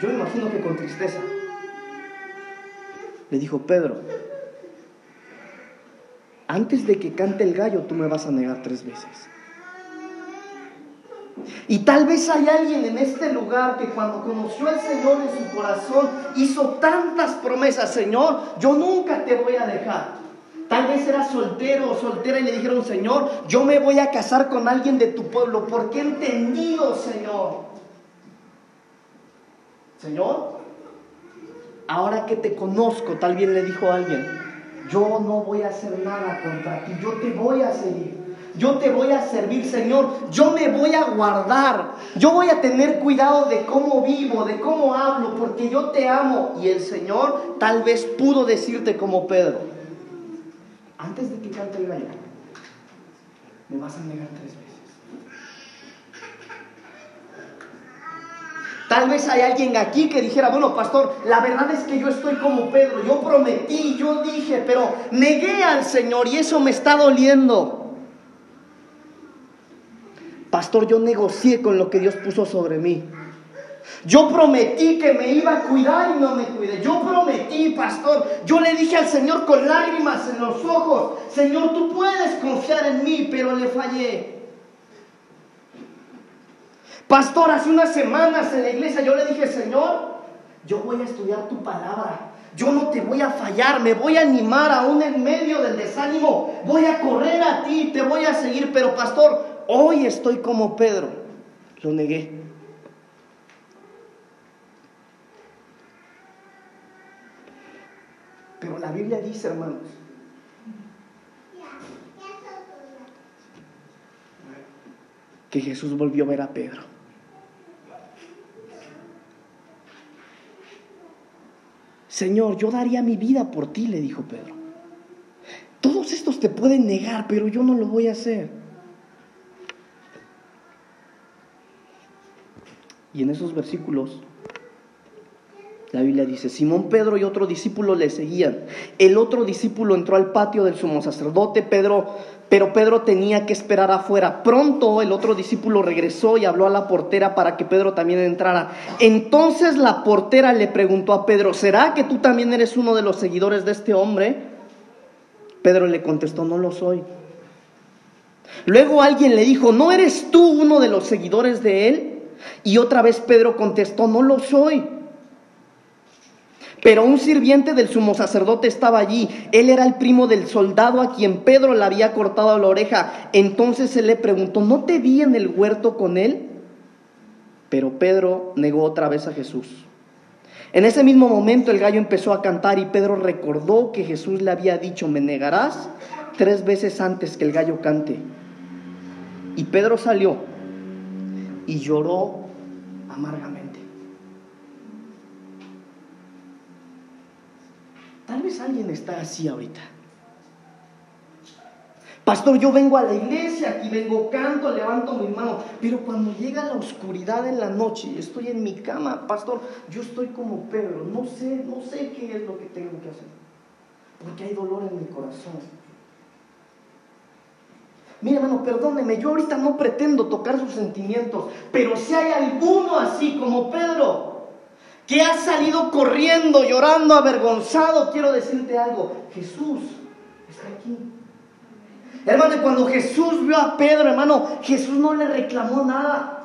yo me imagino que con tristeza, le dijo, Pedro, antes de que cante el gallo, tú me vas a negar tres veces. Y tal vez hay alguien en este lugar que cuando conoció al Señor en su corazón hizo tantas promesas, Señor, yo nunca te voy a dejar. Tal vez era soltero o soltera y le dijeron, Señor, yo me voy a casar con alguien de tu pueblo, porque he entendido, Señor. Señor, ahora que te conozco, tal vez le dijo alguien, yo no voy a hacer nada contra ti, yo te voy a seguir. Yo te voy a servir, Señor. Yo me voy a guardar. Yo voy a tener cuidado de cómo vivo, de cómo hablo, porque yo te amo. Y el Señor tal vez pudo decirte como Pedro, antes de que cante el gallo, me vas a negar tres veces. Tal vez hay alguien aquí que dijera, bueno, pastor, la verdad es que yo estoy como Pedro, yo prometí, yo dije, pero negué al Señor y eso me está doliendo. Pastor, yo negocié con lo que Dios puso sobre mí. Yo prometí que me iba a cuidar y no me cuidé. Yo prometí, pastor. Yo le dije al Señor con lágrimas en los ojos, Señor, tú puedes confiar en mí, pero le fallé. Pastor, hace unas semanas en la iglesia yo le dije, Señor, yo voy a estudiar tu palabra. Yo no te voy a fallar, me voy a animar aún en medio del desánimo. Voy a correr a ti, te voy a seguir. Pero pastor, Hoy estoy como Pedro. Lo negué. Pero la Biblia dice, hermanos, que Jesús volvió a ver a Pedro. Señor, yo daría mi vida por ti, le dijo Pedro. Todos estos te pueden negar, pero yo no lo voy a hacer. Y en esos versículos la Biblia dice, Simón Pedro y otro discípulo le seguían. El otro discípulo entró al patio del sumo sacerdote, Pedro, pero Pedro tenía que esperar afuera. Pronto el otro discípulo regresó y habló a la portera para que Pedro también entrara. Entonces la portera le preguntó a Pedro, ¿será que tú también eres uno de los seguidores de este hombre? Pedro le contestó, no lo soy. Luego alguien le dijo, ¿no eres tú uno de los seguidores de él? Y otra vez Pedro contestó, no lo soy. Pero un sirviente del sumo sacerdote estaba allí. Él era el primo del soldado a quien Pedro le había cortado la oreja. Entonces él le preguntó, ¿no te vi en el huerto con él? Pero Pedro negó otra vez a Jesús. En ese mismo momento el gallo empezó a cantar y Pedro recordó que Jesús le había dicho, me negarás tres veces antes que el gallo cante. Y Pedro salió y lloró amargamente. Tal vez alguien está así ahorita. Pastor, yo vengo a la iglesia, aquí vengo, canto, levanto mi mano, pero cuando llega la oscuridad en la noche estoy en mi cama, pastor, yo estoy como Pedro, no sé, no sé qué es lo que tengo que hacer, porque hay dolor en mi corazón. Mira, hermano, perdóneme, yo ahorita no pretendo tocar sus sentimientos, pero si hay alguno así como Pedro, que ha salido corriendo, llorando, avergonzado, quiero decirte algo, Jesús está aquí. Hermano, cuando Jesús vio a Pedro, hermano, Jesús no le reclamó nada.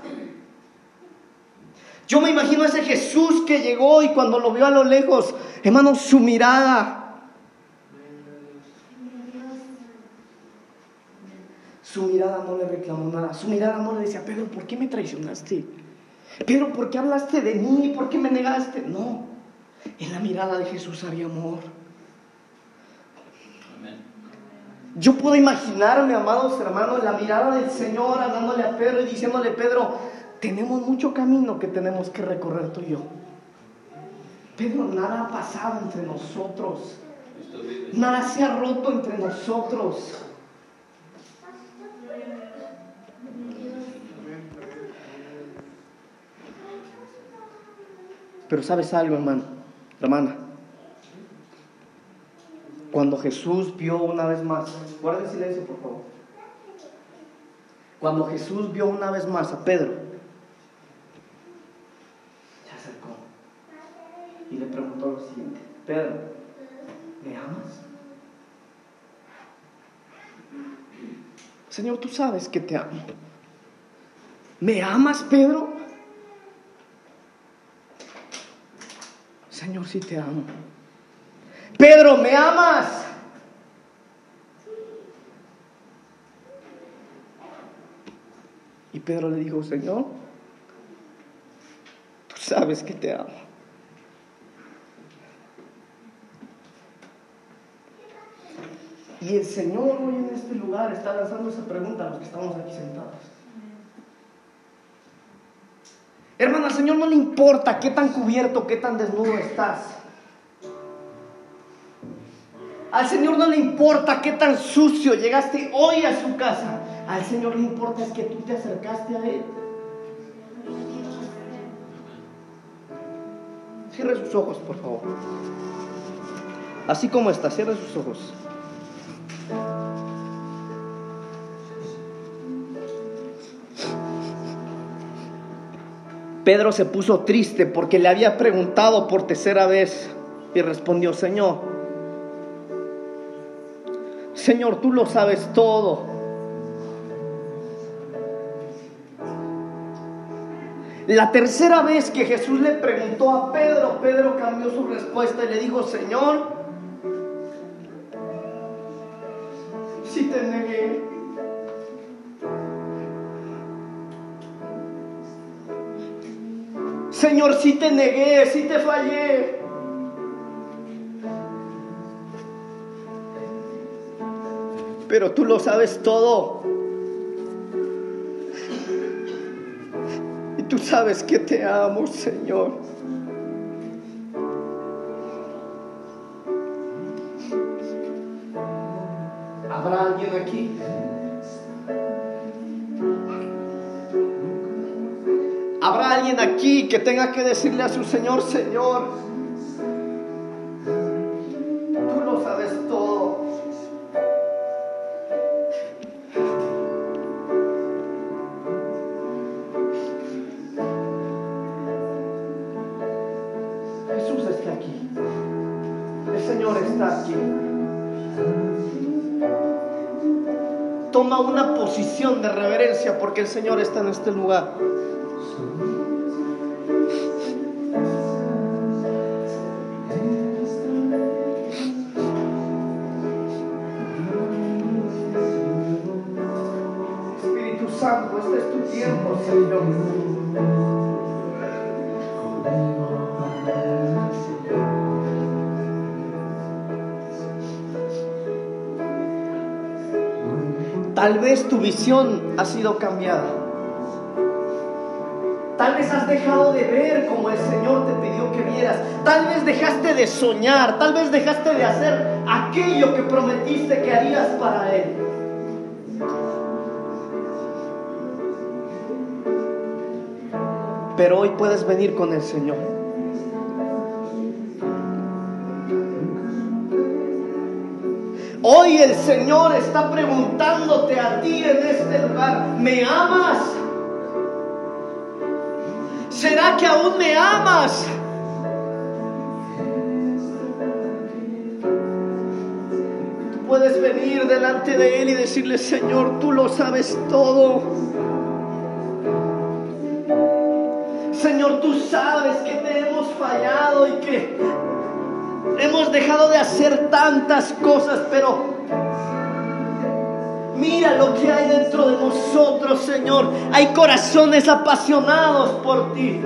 Yo me imagino a ese Jesús que llegó y cuando lo vio a lo lejos, hermano, su mirada. Su mirada no le reclamó nada. Su mirada no le decía, Pedro, ¿por qué me traicionaste? Pedro, ¿por qué hablaste de mí? ¿Por qué me negaste? No. En la mirada de Jesús había amor. Yo puedo imaginarme, amados hermanos, la mirada del Señor hablándole a Pedro y diciéndole, Pedro, tenemos mucho camino que tenemos que recorrer tú y yo. Pedro, nada ha pasado entre nosotros. Nada se ha roto entre nosotros. Pero sabes algo, hermano, hermana. Cuando Jesús vio una vez más, guarden silencio por favor. Cuando Jesús vio una vez más a Pedro, se acercó y le preguntó lo siguiente, Pedro, ¿me amas? Señor, tú sabes que te amo. ¿Me amas, Pedro? Señor, sí te amo. Pedro, ¿me amas? Y Pedro le dijo, Señor, tú sabes que te amo. Y el Señor hoy en este lugar está lanzando esa pregunta a los que estamos aquí sentados. Hermano, al Señor no le importa qué tan cubierto, qué tan desnudo estás. Al Señor no le importa qué tan sucio llegaste hoy a su casa. Al Señor le importa es que tú te acercaste a Él. Cierre sus ojos, por favor. Así como está, cierre sus ojos. Pedro se puso triste porque le había preguntado por tercera vez y respondió, Señor, Señor, tú lo sabes todo. La tercera vez que Jesús le preguntó a Pedro, Pedro cambió su respuesta y le dijo, Señor, Señor, si te negué, si te fallé. Pero tú lo sabes todo. Y tú sabes que te amo, Señor. Que tenga que decirle a su Señor, Señor, tú lo sabes todo. Jesús está aquí. El Señor está aquí. Toma una posición de reverencia porque el Señor está en este lugar. Tal vez tu visión ha sido cambiada. Tal vez has dejado de ver como el Señor te pidió que vieras. Tal vez dejaste de soñar. Tal vez dejaste de hacer aquello que prometiste que harías para Él. Pero hoy puedes venir con el Señor. El Señor está preguntándote a ti en este lugar, ¿me amas? ¿Será que aún me amas? Tú puedes venir delante de Él y decirle, Señor, tú lo sabes todo. Señor, tú sabes que te hemos fallado y que Hemos dejado de hacer tantas cosas, pero mira lo que hay dentro de nosotros, Señor. Hay corazones apasionados por ti.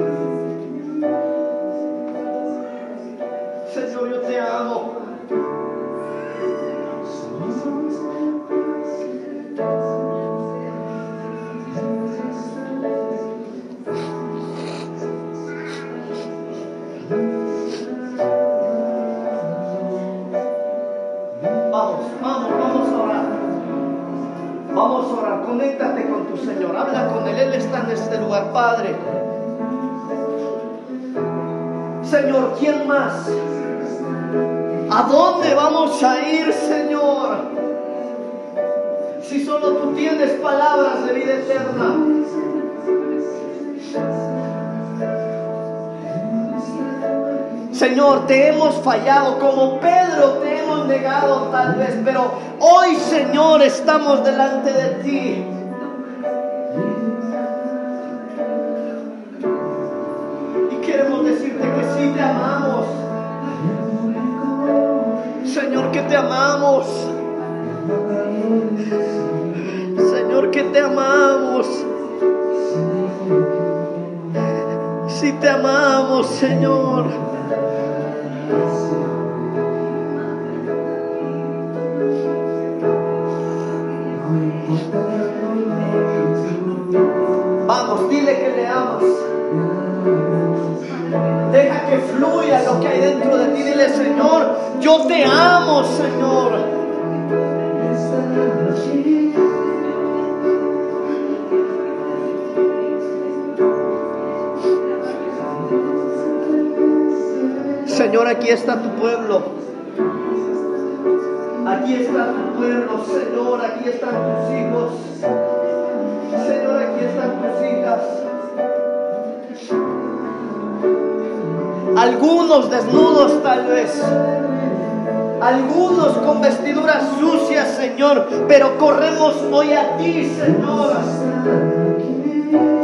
¿Quién más? ¿A dónde vamos a ir, Señor? Si solo tú tienes palabras de vida eterna. Señor, te hemos fallado como Pedro te hemos negado tal vez, pero hoy Señor estamos delante de ti. Amamos. Si te amamos, Señor. Vamos, dile que le amas. Deja que fluya lo que hay dentro de ti. Dile, Señor, yo te amo, Señor. Aquí está tu pueblo. Aquí está tu pueblo, Señor. Aquí están tus hijos. Señor, aquí están tus hijas. Algunos desnudos tal vez. Algunos con vestiduras sucias, Señor. Pero corremos hoy a ti, Señor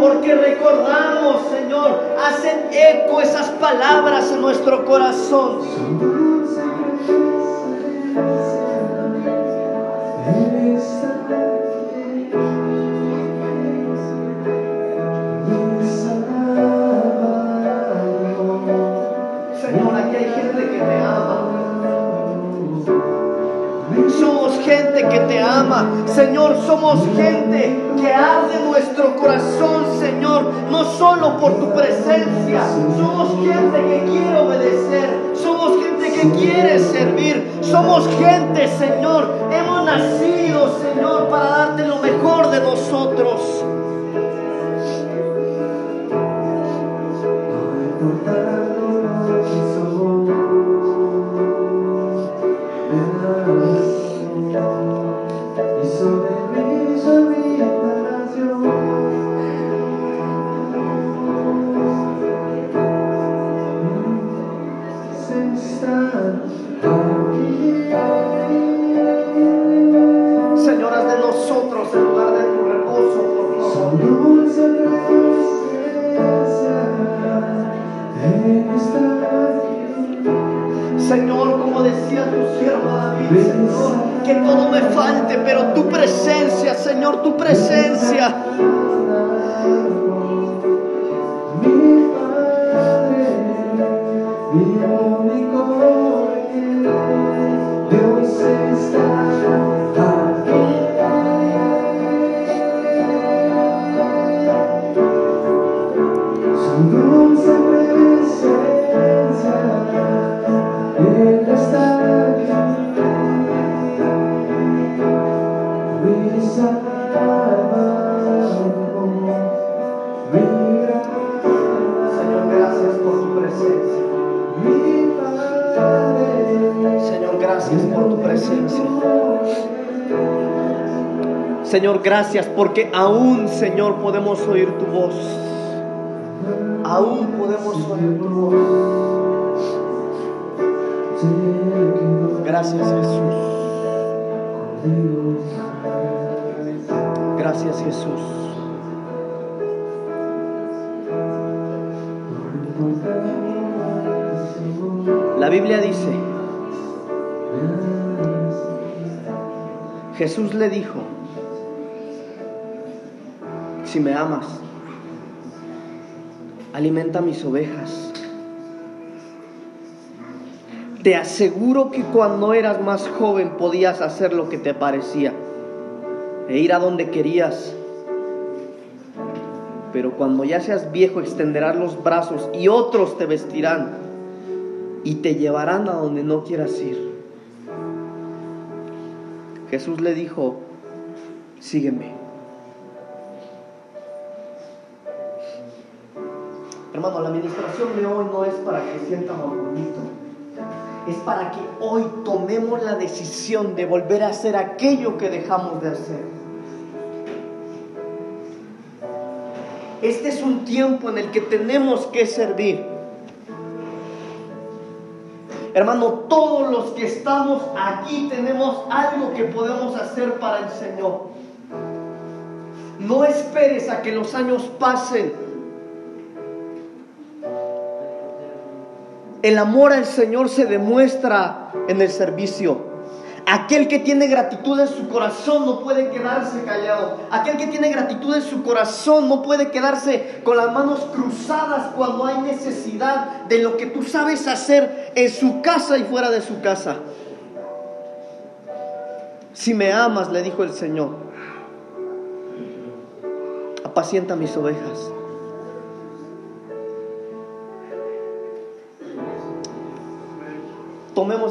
porque recordamos, Señor, hacen eco esas palabras en nuestro corazón. Somos gente que arde nuestro corazón, Señor, no solo por tu presencia. Somos gente que quiere obedecer. Somos gente que quiere servir. Somos gente, Señor. Hemos nacido, Señor, para darte lo mejor de nosotros. Que todo me falte, pero tu presencia, Señor, tu presencia. Gracias porque aún, Señor, podemos oír tu voz. Aún podemos oír tu voz. Gracias, Jesús. Gracias, Jesús. La Biblia dice, Jesús le dijo, si me amas, alimenta mis ovejas. Te aseguro que cuando eras más joven podías hacer lo que te parecía e ir a donde querías. Pero cuando ya seas viejo extenderás los brazos y otros te vestirán y te llevarán a donde no quieras ir. Jesús le dijo, sígueme. Hermano, la administración de hoy no es para que sientan bonito. Es para que hoy tomemos la decisión de volver a hacer aquello que dejamos de hacer. Este es un tiempo en el que tenemos que servir. Hermano, todos los que estamos aquí tenemos algo que podemos hacer para el Señor. No esperes a que los años pasen. El amor al Señor se demuestra en el servicio. Aquel que tiene gratitud en su corazón no puede quedarse callado. Aquel que tiene gratitud en su corazón no puede quedarse con las manos cruzadas cuando hay necesidad de lo que tú sabes hacer en su casa y fuera de su casa. Si me amas, le dijo el Señor, apacienta mis ovejas. Tomemos